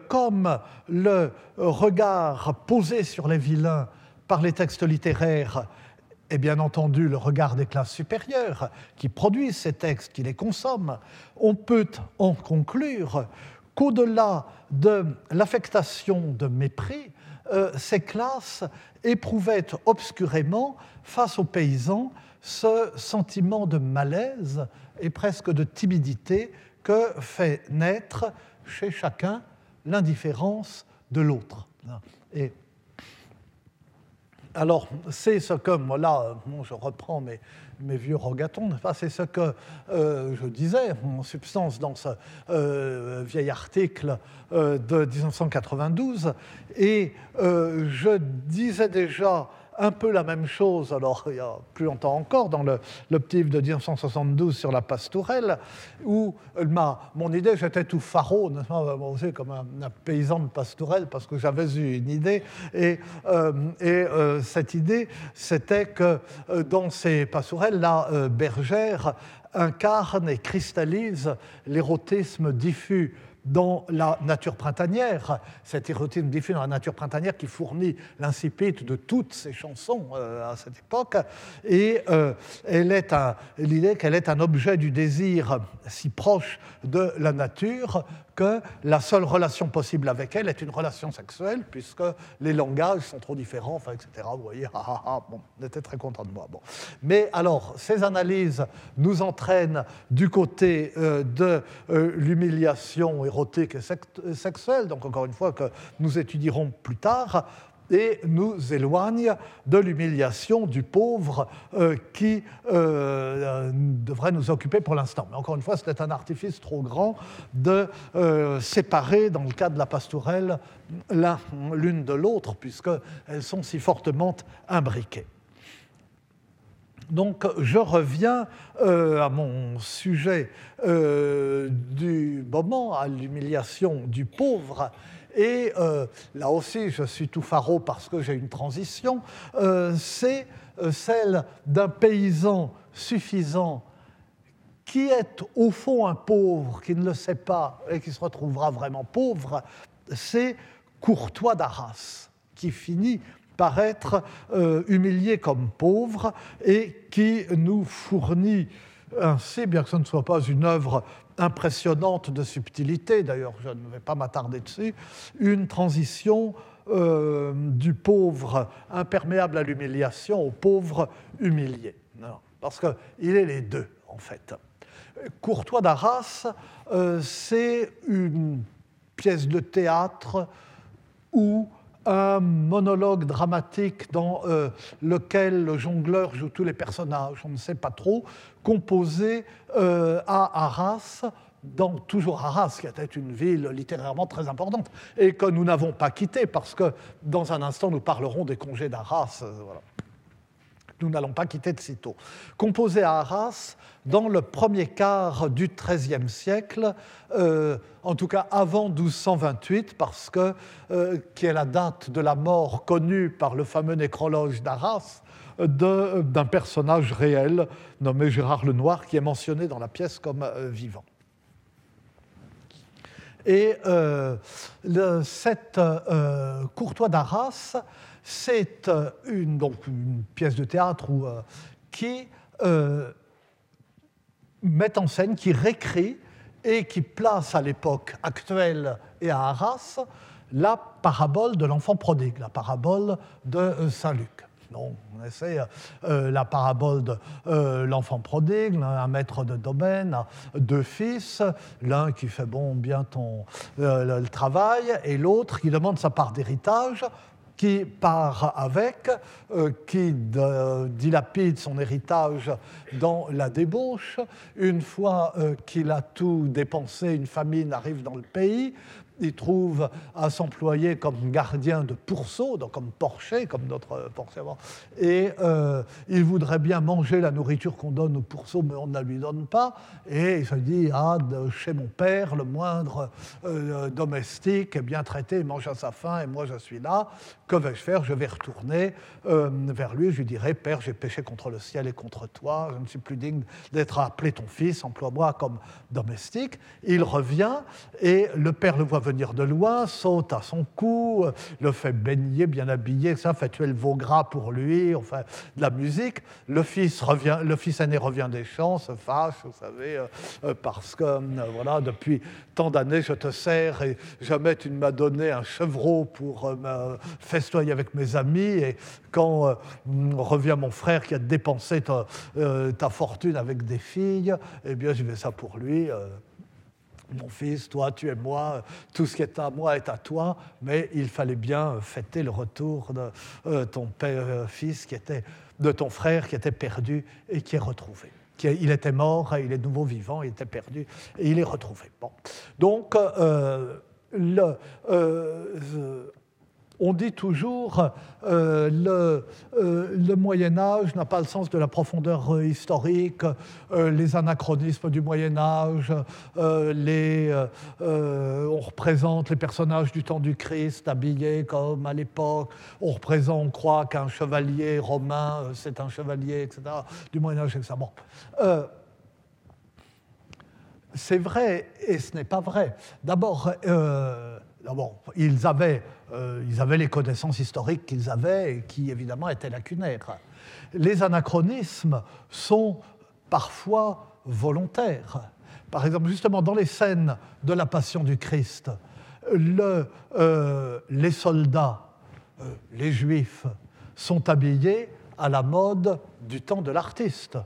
Speaker 2: comme le regard posé sur les vilains par les textes littéraires est bien entendu le regard des classes supérieures qui produisent ces textes, qui les consomment, on peut en conclure qu'au-delà de l'affectation de mépris, ces classes éprouvaient obscurément, face aux paysans, ce sentiment de malaise et presque de timidité que fait naître chez chacun l'indifférence de l'autre. Et alors, c'est ce que, là, je reprends mes, mes vieux rogatons, c'est ce que euh, je disais en substance dans ce euh, vieil article euh, de 1992. Et je disais déjà un peu la même chose, alors il y a plus longtemps encore, dans l'optive de 1972 sur la pastourelle, où ma, mon idée, j'étais tout aussi, comme un, paysan de pastourelle, parce que j'avais eu une idée, et, euh, euh, cette idée, c'était que euh, dans ces pastourelles, la bergère incarne et cristallise l'érotisme diffus dans la nature printanière, cette érotisme diffus dans la nature printanière qui fournit l'incipit de toutes ces chansons euh, à cette époque, et euh, elle est l'idée qu'elle est un objet du désir si proche de la nature que la seule relation possible avec elle est une relation sexuelle, puisque les langages sont trop différents, etc. Vous voyez, ah, ah, ah, bon, on était très content de moi. Bon. Mais alors, ces analyses nous entraînent du côté euh, de euh, l'humiliation érotique et sexuelle, donc encore une fois que nous étudierons plus tard, et nous éloigne de l'humiliation du pauvre euh, qui euh, devrait nous occuper pour l'instant. Mais encore une fois, c'était un artifice trop grand de euh, séparer, dans le cas de la pastourelle, l'une de l'autre, puisqu'elles sont si fortement imbriquées. Donc je reviens à mon sujet du moment, à l'humiliation du pauvre. Et là aussi, je suis tout faro parce que j'ai une transition. C'est celle d'un paysan suffisant qui est au fond un pauvre, qui ne le sait pas et qui se retrouvera vraiment pauvre, c'est Courtois d'Arras, qui finit par être euh, humilié comme pauvre et qui nous fournit ainsi, bien que ce ne soit pas une œuvre impressionnante de subtilité, d'ailleurs je ne vais pas m'attarder dessus, une transition euh, du pauvre imperméable à l'humiliation au pauvre humilié. parce qu'il est les deux, en fait. Courtois d'Arras, euh, c'est une pièce de théâtre ou un monologue dramatique dans euh, lequel le jongleur joue tous les personnages, on ne sait pas trop, composé euh, à Arras, dans, toujours Arras, qui était une ville littérairement très importante, et que nous n'avons pas quitté, parce que dans un instant, nous parlerons des congés d'Arras. Voilà nous n'allons pas quitter de sitôt. Composé à Arras dans le premier quart du XIIIe siècle, euh, en tout cas avant 1228, parce que, euh, qui est la date de la mort connue par le fameux nécrologe d'Arras, d'un personnage réel nommé Gérard Lenoir, qui est mentionné dans la pièce comme euh, vivant. Et cette Courtois d'Arras c'est euh, une, pièce de théâtre euh, qui euh, met en scène, qui récrit et qui place à l'époque actuelle et à Arras la parabole de l'enfant prodigue, la parabole de Saint Luc. Donc, on essaie la parabole de l'enfant prodigue, un maître de domaine, deux fils, l'un qui fait bon bien ton le travail et l'autre qui demande sa part d'héritage qui part avec, euh, qui dilapide son héritage dans la débauche. Une fois euh, qu'il a tout dépensé, une famine arrive dans le pays il trouve à s'employer comme gardien de pourceau, donc comme porcher, comme notre. Et euh, il voudrait bien manger la nourriture qu'on donne au pourceau, mais on ne la lui donne pas. Et il se dit Ah, de chez mon père, le moindre domestique est bien traité, il mange à sa faim, et moi je suis là. Que vais-je faire? Je vais retourner euh, vers lui. Je lui dirai Père, j'ai péché contre le ciel et contre toi, je ne suis plus digne d'être appelé ton fils, emploie-moi comme domestique. Il revient, et le père le voit venir de loin, saute à son cou, le fait baigner, bien habillé, ça fait tuer le veau gras pour lui, enfin, de la musique. Le fils, revient, le fils aîné revient des champs, se fâche, vous savez, euh, euh, parce que, voilà, depuis tant d'années, je te sers et jamais tu ne m'as donné un chevreau pour me festoyer avec mes amis. Et quand revient mon frère qui a dépensé ta, ta, fortune avec des filles, eh bien, je vais ça pour lui mon fils, toi, tu es moi, tout ce qui est à moi est à toi, mais il fallait bien fêter le retour de euh, ton père, euh, fils, qui était, de ton frère qui était perdu et qui est retrouvé. il était mort, il est nouveau vivant, il était perdu et il est retrouvé. Bon. Donc, euh, le, on dit toujours euh, le, euh, le, Moyen Âge n'a pas le sens de la profondeur euh, historique, les anachronismes du Moyen Âge, on représente les personnages du temps du Christ habillés comme à l'époque, on représente, on croit qu'un chevalier romain, c'est un chevalier, etc., du Moyen Âge, etc. Bon. c'est vrai et ce n'est pas vrai. D'abord, ils avaient, euh, ils avaient les connaissances historiques qu'ils avaient et qui évidemment étaient lacunaires. Les anachronismes sont parfois volontaires. Par exemple, justement, dans les scènes de la Passion du Christ, euh, les soldats, euh, les juifs, sont habillés à la mode du temps de l'artiste.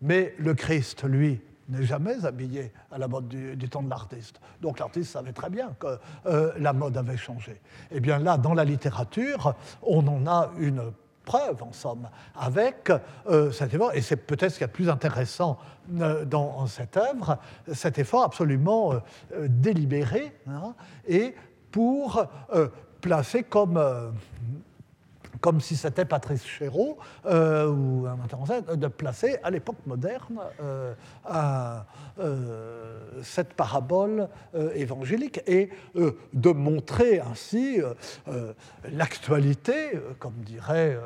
Speaker 2: Mais le Christ, lui, n'est jamais habillé à la mode du, temps de l'artiste. Donc l'artiste savait très bien que euh, la mode avait changé. Et eh bien là, dans la littérature, on en a une preuve, en somme, avec euh, cet effort, et c'est peut-être ce qui est le plus intéressant euh, dans cette œuvre, cet effort absolument délibéré, hein, et pour placer comme comme si c'était Patrice Chéreau euh, ou un metteur de placer à l'époque moderne euh, euh, cette parabole évangélique et de montrer ainsi l'actualité, comme dirait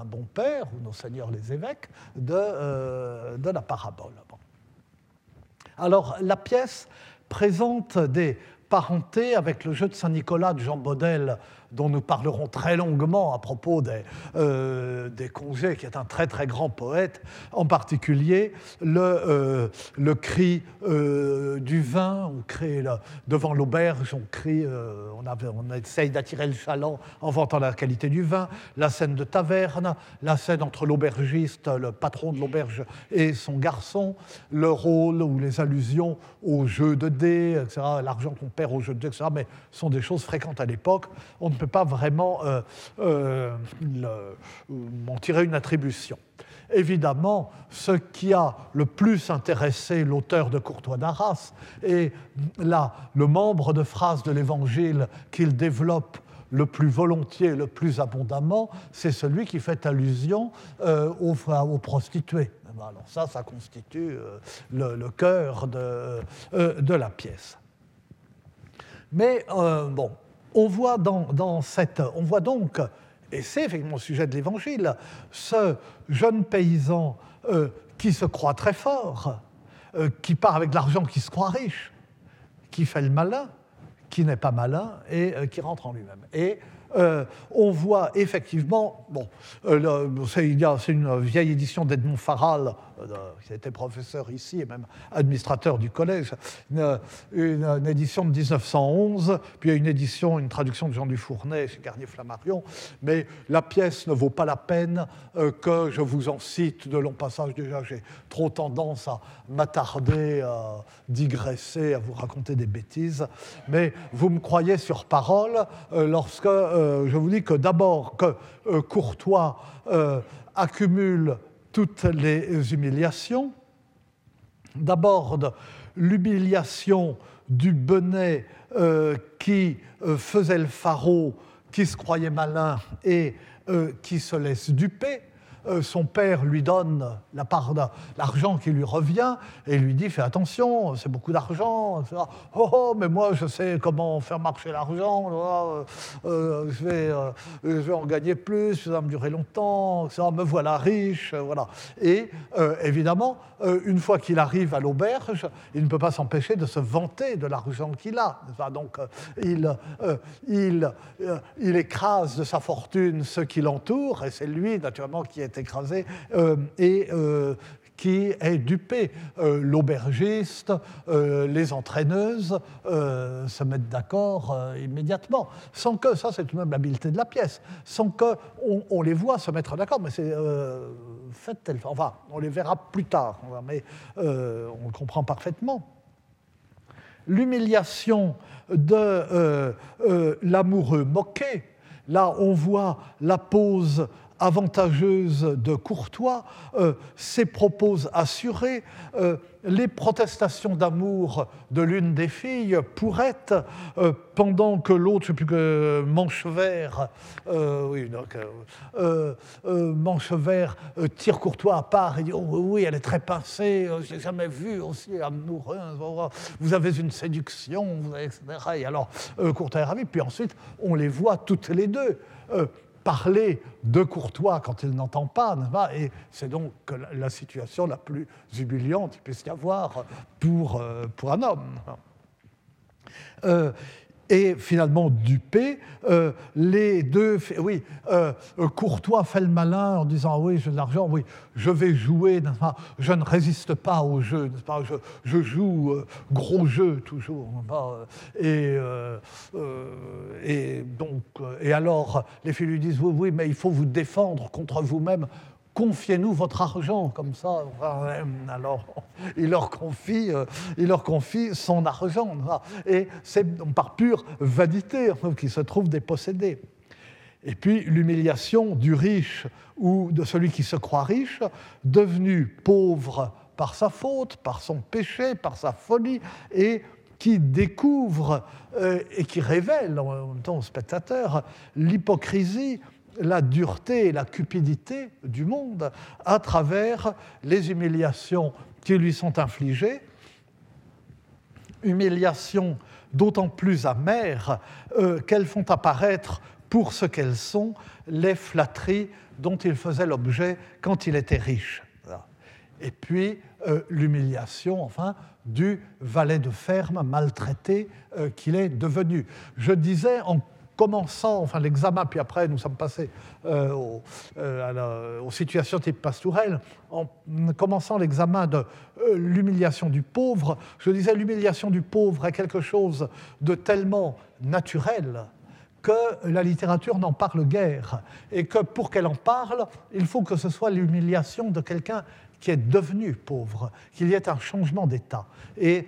Speaker 2: un bon père ou nos seigneurs les évêques, de, de la parabole. Alors la pièce présente des parentés avec le jeu de Saint-Nicolas de Jean Baudel dont nous parlerons très longuement à propos des, euh, des congés, qui est un très très grand poète, en particulier le, euh, le cri euh, du vin, on crie devant l'auberge, on crie, on, avait, on essaye d'attirer le chaland en vantant la qualité du vin, la scène de taverne, la scène entre l'aubergiste, le patron de l'auberge et son garçon, le rôle ou les allusions au jeu de dés, etc., l'argent qu'on perd au jeu de dés, etc., mais sont des choses fréquentes à l'époque. Pas vraiment euh, euh, m'en tirer une attribution. Évidemment, ce qui a le plus intéressé l'auteur de Courtois d'Arras est là, le membre de phrase de l'Évangile qu'il développe le plus volontiers, le plus abondamment, c'est celui qui fait allusion euh, aux, prostituées. Alors ça, ça constitue le, le, cœur de, de, la pièce. Mais bon, on voit, donc, et c'est effectivement le sujet de l'Évangile, ce jeune paysan euh, qui se croit très fort, euh, qui part avec l'argent, qui se croit riche, qui fait le malin, qui n'est pas malin et euh, qui rentre en lui-même. Et on voit effectivement, bon, c'est une vieille édition d'Edmond Farral, euh, qui était professeur ici et même administrateur du collège, une, édition de 1911, puis une édition, une traduction de Jean Dufournay chez Garnier Flammarion, mais la pièce ne vaut pas la peine que je vous en cite de longs passages. Déjà, j'ai trop tendance à m'attarder, à digresser, à vous raconter des bêtises, mais vous me croyez sur parole lorsque euh, je vous dis que d'abord que euh, Courtois euh, accumule toutes les humiliations. D'abord l'humiliation du Benet qui faisait le pharaon, qui se croyait malin et qui se laisse duper. Euh, son père lui donne la part d'argent qui lui revient et lui dit fais attention, c'est beaucoup d'argent. Oh, oh, mais moi je sais comment faire marcher l'argent, euh, euh, je, vais, je vais en gagner plus, ça va me durer longtemps, ça me voilà riche. voilà. Et évidemment, une fois qu'il arrive à l'auberge, il ne peut pas s'empêcher de se vanter de l'argent qu'il a. Donc il, il, il écrase de sa fortune ceux qui l'entourent et c'est lui naturellement qui est écrasé euh, et euh, qui est dupé. Euh, l'aubergiste, les entraîneuses se mettent d'accord immédiatement, sans que, ça c'est tout de même l'habileté de la pièce, sans qu'on on les voit se mettre d'accord, mais c'est fait tel, enfin, on les verra plus tard, mais on le comprend parfaitement. L'humiliation de l'amoureux moqué, là on voit la pose avantageuse de Courtois, euh, ses propos assurés, euh, les protestations d'amour de l'une des filles pourraient, euh, pendant que l'autre, je sais plus que Manchevert, oui, donc, tire Courtois à part et dit oh, Oui, elle est très pincée, je n'ai jamais vu aussi amoureux, vous avez une séduction, etc. Et alors, Courtois est ravi, puis ensuite, on les voit toutes les deux parler de Courtois quand il n'entend pas, et c'est donc la situation la plus humiliante qu'il puisse y avoir pour, euh, un homme. Euh, et finalement dupé. Euh, les deux, oui, euh, Courtois fait le malin en disant oui, j'ai de l'argent, oui, je vais jouer, je ne résiste pas au jeu, je, joue euh, gros jeu toujours. Et, et donc, et alors les filles lui disent oui, oui, mais il faut vous défendre contre vous-même confiez-nous votre argent, comme ça. Alors, il leur confie, euh, il leur confie son argent. Et c'est par pure vanité qu'il se trouve dépossédé. Et puis l'humiliation du riche ou de celui qui se croit riche, devenu pauvre par sa faute, par son péché, par sa folie, et qui découvre euh, et qui révèle en même temps au spectateur l'hypocrisie la dureté et la cupidité du monde à travers les humiliations qui lui sont infligées, humiliations d'autant plus amères euh, qu'elles font apparaître pour ce qu'elles sont les flatteries dont il faisait l'objet quand il était riche. Et puis euh, l'humiliation, enfin, du valet de ferme maltraité euh, qu'il est devenu. Je disais en commençant enfin, l'examen, puis après nous sommes passés euh, aux situations type pastourelle, en commençant l'examen de l'humiliation du pauvre, je disais l'humiliation du pauvre est quelque chose de tellement naturel que la littérature n'en parle guère, et que pour qu'elle en parle, il faut que ce soit l'humiliation de quelqu'un qui est devenu pauvre, qu'il y ait un changement d'état. Et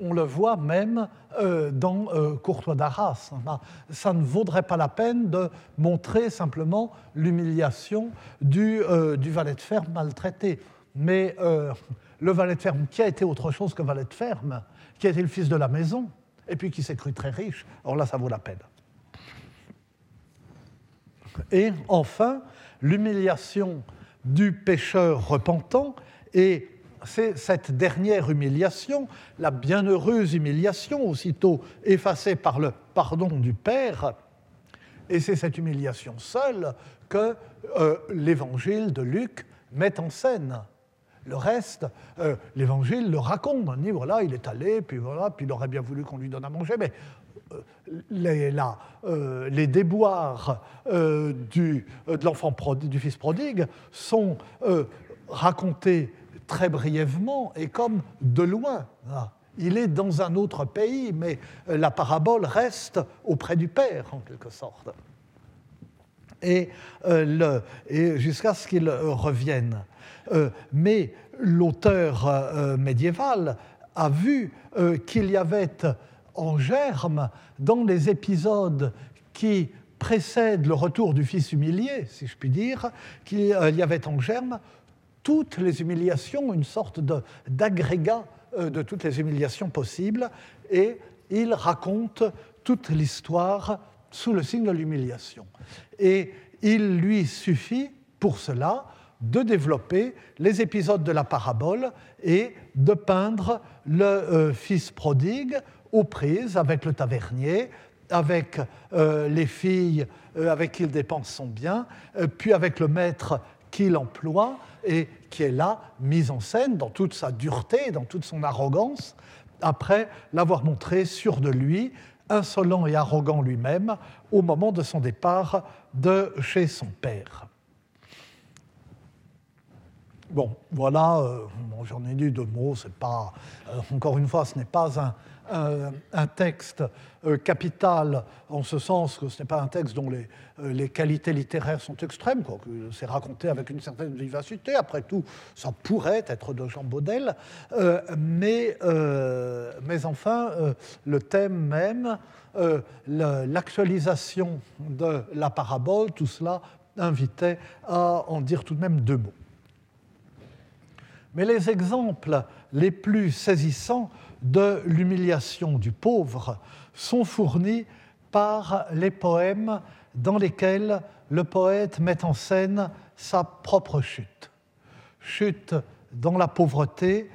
Speaker 2: on le voit même euh, dans euh, Courtois d'Arras. Ça ne vaudrait pas la peine de montrer simplement l'humiliation du, euh, valet de ferme maltraité. Mais le valet de ferme, qui a été autre chose que valet de ferme, qui a été le fils de la maison, et puis qui s'est cru très riche, alors là, ça vaut la peine. Et enfin, l'humiliation du pécheur repentant, et c'est cette dernière humiliation, la bienheureuse humiliation, aussitôt effacée par le pardon du Père, et c'est cette humiliation seule que euh, l'évangile de Luc met en scène. Le reste, euh, l'évangile le raconte. On dit voilà, il est allé, puis voilà, puis il aurait bien voulu qu'on lui donne à manger, mais euh, les, euh, les, déboires de l'enfant du fils prodigue sont racontés très brièvement et comme de loin. Ah, il est dans un autre pays, mais la parabole reste auprès du Père, en quelque sorte. Et, et jusqu'à ce qu'il revienne. mais l'auteur médiéval a vu qu'il y avait en germe dans les épisodes qui précèdent le retour du fils humilié, si je puis dire, qu'il y avait en germe toutes les humiliations, une sorte d'agrégat euh, de toutes les humiliations possibles, et il raconte toute l'histoire sous le signe de l'humiliation. Et il lui suffit pour cela de développer les épisodes de la parabole et de peindre le euh, fils prodigue aux prises avec le tavernier, avec euh, les filles avec qui il dépense son bien, puis avec le maître qu'il emploie et qui est là, mis en scène dans toute sa dureté, dans toute son arrogance, après l'avoir montré sûr de lui, insolent et arrogant lui-même, au moment de son départ de chez son père. Bon, voilà, j'en ai dit deux mots, c'est pas, encore une fois, ce n'est pas un, un, texte euh, capital en ce sens que ce n'est pas un texte dont les, euh, qualités littéraires sont extrêmes, c'est raconté avec une certaine vivacité, après tout, ça pourrait être de Jean Baudel, euh, mais, mais enfin, le thème même, l'actualisation de la parabole, tout cela invitait à en dire tout de même deux mots. Mais les exemples les plus saisissants de l'humiliation du pauvre sont fournis par les poèmes dans lesquels le poète met en scène sa propre chute. Chute dans la pauvreté,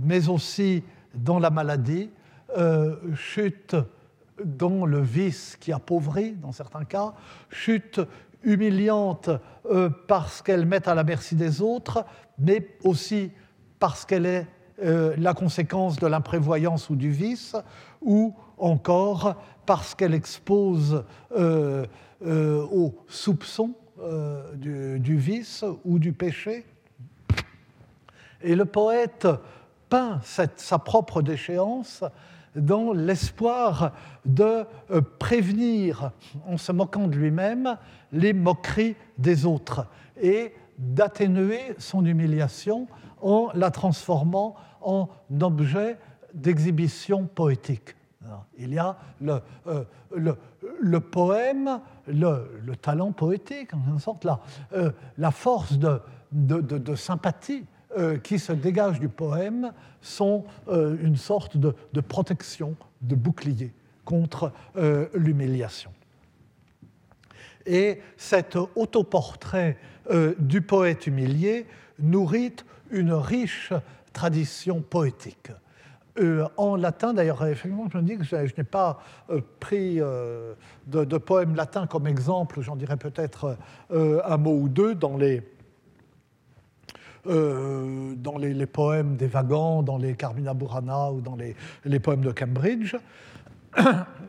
Speaker 2: mais aussi dans la maladie, euh, chute dans le vice qui appauvrit dans certains cas, chute humiliante euh, parce qu'elle met à la merci des autres, mais aussi parce qu'elle est euh, la conséquence de l'imprévoyance ou du vice, ou encore parce qu'elle expose euh, euh, aux soupçons du, vice ou du péché. Et le poète peint sa propre déchéance dans l'espoir de prévenir, en se moquant de lui-même, les moqueries des autres et d'atténuer son humiliation en la transformant en objet d'exhibition poétique. Il y a le, euh, poème, le, talent poétique, en quelque sorte, la, euh, force de, sympathie euh, qui se dégage du poème sont une sorte de, protection, de bouclier contre l'humiliation. Et cet autoportrait du poète humilié nourrit une riche tradition poétique. Euh, en latin, d'ailleurs, effectivement, je me dis que je, n'ai pas euh, pris de, de, poèmes latins comme exemple, j'en dirais peut-être un mot ou deux dans les, dans les, poèmes des Vagants, dans les Carmina Burana ou dans les, les poèmes de Cambridge.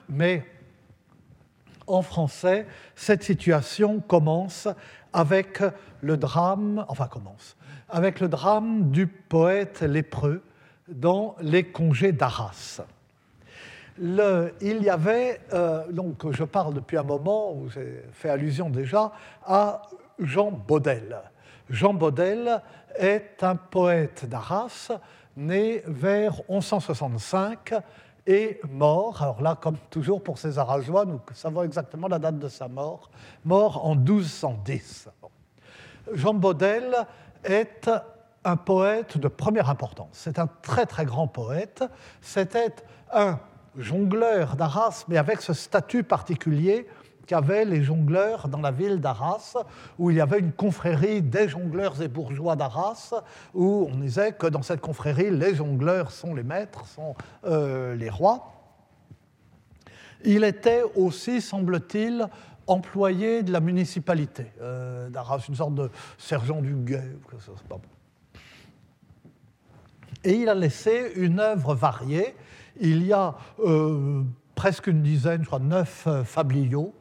Speaker 2: Mais en français, cette situation commence avec le drame, enfin commence, avec le drame du poète lépreux dans Les congés d'Arras. il y avait, euh, donc je parle depuis un moment, où j'ai fait allusion déjà, à Jean Baudel. Jean Baudel est un poète d'Arras, né vers 1165 est mort, alors là, comme toujours pour César Ajoie, nous savons exactement la date de sa mort, mort en 1210. Jean Baudel est un poète de première importance. C'est un très très grand poète. C'était un jongleur d'Arras, mais avec ce statut particulier qu'avaient les jongleurs dans la ville d'Arras, où il y avait une confrérie des jongleurs et bourgeois d'Arras, où on disait que dans cette confrérie, les jongleurs sont les maîtres, sont euh, les rois. Il était aussi, semble-t-il, employé de la municipalité euh, une sorte de sergent du guet. Et il a laissé une œuvre variée. Il y a euh, presque une dizaine, je crois, neuf fabliaux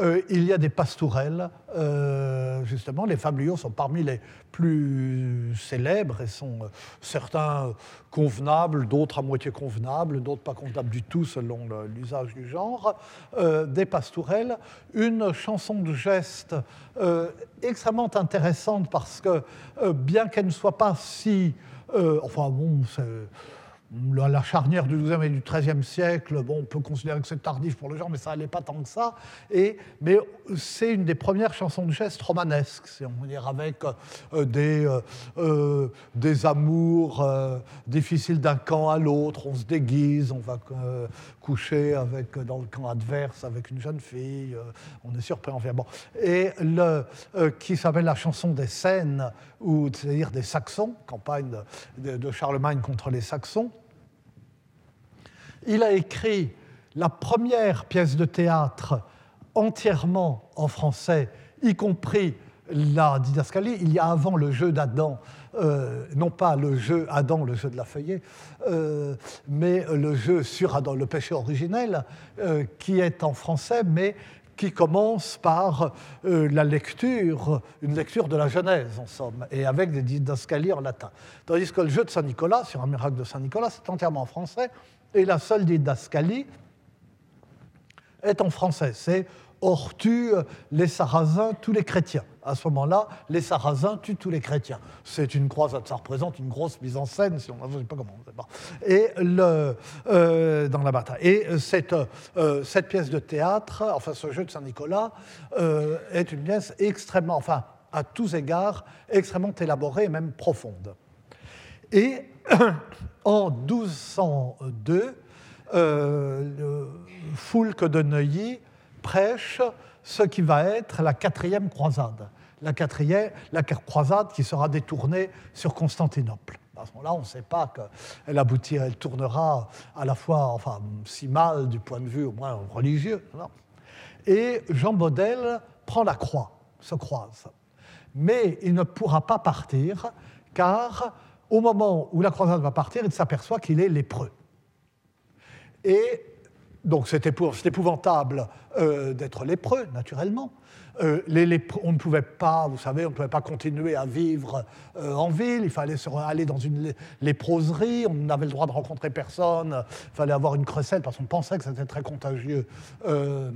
Speaker 2: euh, il y a des pastourelles, euh, justement. Les fabliaux sont parmi les plus célèbres et sont euh, certains convenables, d'autres à moitié convenables, d'autres pas convenables du tout selon l'usage du genre. des pastourelles, une chanson de geste extrêmement intéressante parce que, bien qu'elle ne soit pas si. enfin bon, c'est la charnière du XIIe et du XIIIe siècle, bon, on peut considérer que c'est tardif pour le genre, mais ça n'allait pas tant que ça. Et, mais c'est une des premières chansons de geste romanesques, si on veut dire, avec euh, des, euh, euh, des amours difficiles d'un camp à l'autre. On se déguise, on va coucher avec, dans le camp adverse avec une jeune fille, on est surpris en bon. Et le, qui s'appelle la chanson des Scènes, c'est-à-dire des Saxons, campagne de Charlemagne contre les Saxons il a écrit la première pièce de théâtre entièrement en français, y compris la didascalie. Il y a avant le jeu d'Adam, euh, non pas le jeu Adam, le jeu de la feuillée, euh, mais le jeu sur Adam, le péché originel, euh, qui est en français, mais qui commence par la lecture, une lecture de la Genèse en somme, et avec des didascalies en latin. Tandis que le jeu de Saint Nicolas, sur un miracle de Saint Nicolas, c'est entièrement en français, et la seule didascalie est en français. C'est Or tue les Sarrasins, tous les chrétiens. À ce moment-là, les Sarrasins tuent tous les chrétiens. C'est une croisade, ça représente une grosse mise en scène, si on ne sait pas comment. Et le, euh, dans la bataille. Et cette, euh, cette, pièce de théâtre, enfin ce jeu de Saint-Nicolas, euh, est une pièce extrêmement, enfin à tous égards, extrêmement élaborée et même profonde. Et en 1202, euh, le Foulque de Neuilly prêche ce qui va être la quatrième croisade. La, quatrième, la croisade qui sera détournée sur Constantinople. À ce moment-là, on ne sait pas qu'elle aboutira, elle tournera à la fois, enfin, si mal du point de vue au moins religieux. Et Jean Baudel prend la croix, se croise. Mais il ne pourra pas partir car au moment où la croisade va partir, il s'aperçoit qu'il est lépreux. Et donc c'est épouvantable euh, d'être lépreux, naturellement. Euh, on ne pouvait pas, vous savez, on ne pouvait pas continuer à vivre euh, en ville, il fallait aller dans une léproserie, on n'avait le droit de rencontrer personne, il fallait avoir une crécelle parce qu'on pensait que c'était très contagieux. on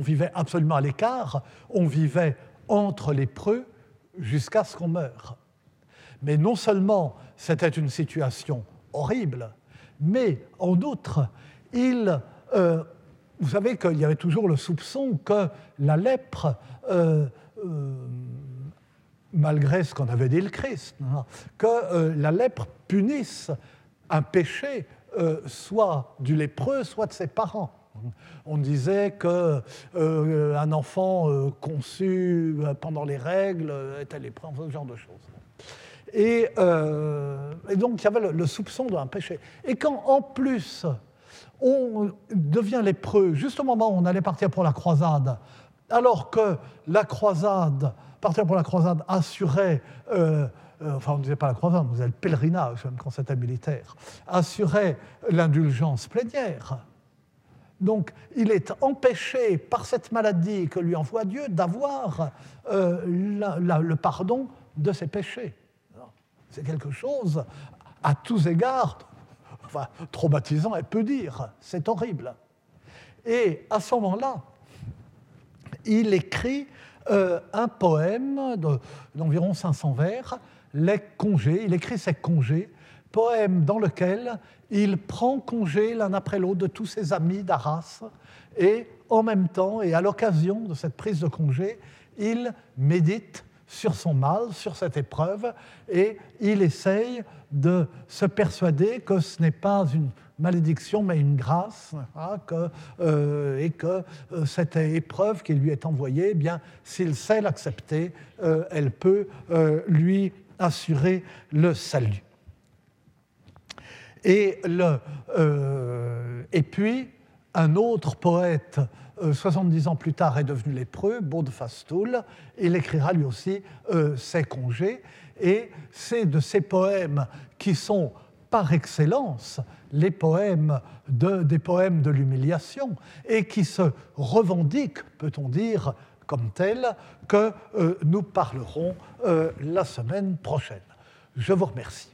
Speaker 2: vivait absolument à l'écart, on vivait entre lépreux jusqu'à ce qu'on meure. Mais non seulement c'était une situation horrible, mais en outre, il, euh, vous savez qu'il y avait toujours le soupçon que la lèpre, euh, euh, malgré ce qu'on avait dit le Christ, que la lèpre punisse un péché soit du lépreux, soit de ses parents. On disait qu'un un enfant conçu pendant les règles était lépreux, ce genre de choses. Et, donc il y avait le soupçon d'un péché. Et quand en plus on devient lépreux juste au moment où on allait partir pour la croisade, alors que la croisade, partir pour la croisade assurait, euh, euh, enfin on ne disait pas la croisade, on disait le pèlerinage même quand c'était militaire, assurait l'indulgence plénière. Donc il est empêché par cette maladie que lui envoie Dieu d'avoir euh, le pardon de ses péchés. C'est quelque chose à tous égards traumatisant, elle peut dire, c'est horrible. Et à ce moment-là, il écrit euh, un poème d'environ 500 vers, Les congés, il écrit ses congés, poème dans lequel il prend congé l'un après l'autre de tous ses amis d'Arras, et en même temps, et à l'occasion de cette prise de congé, il médite sur son mal, sur cette épreuve, et il essaye de se persuader que ce n'est pas une malédiction, mais une grâce, hein, euh, et que euh, cette épreuve qui lui est envoyée, eh bien, s'il sait l'accepter, euh, elle peut lui assurer le salut. Et, puis, un autre poète 70 euh, ans plus tard, est devenu lépreux, Baudefastoul. Il écrira lui aussi euh, ses congés. Et c'est de ces poèmes qui sont par excellence les poèmes de, des poèmes de l'humiliation et qui se revendiquent, peut-on dire, comme tels, que euh, nous parlerons la semaine prochaine. Je vous remercie.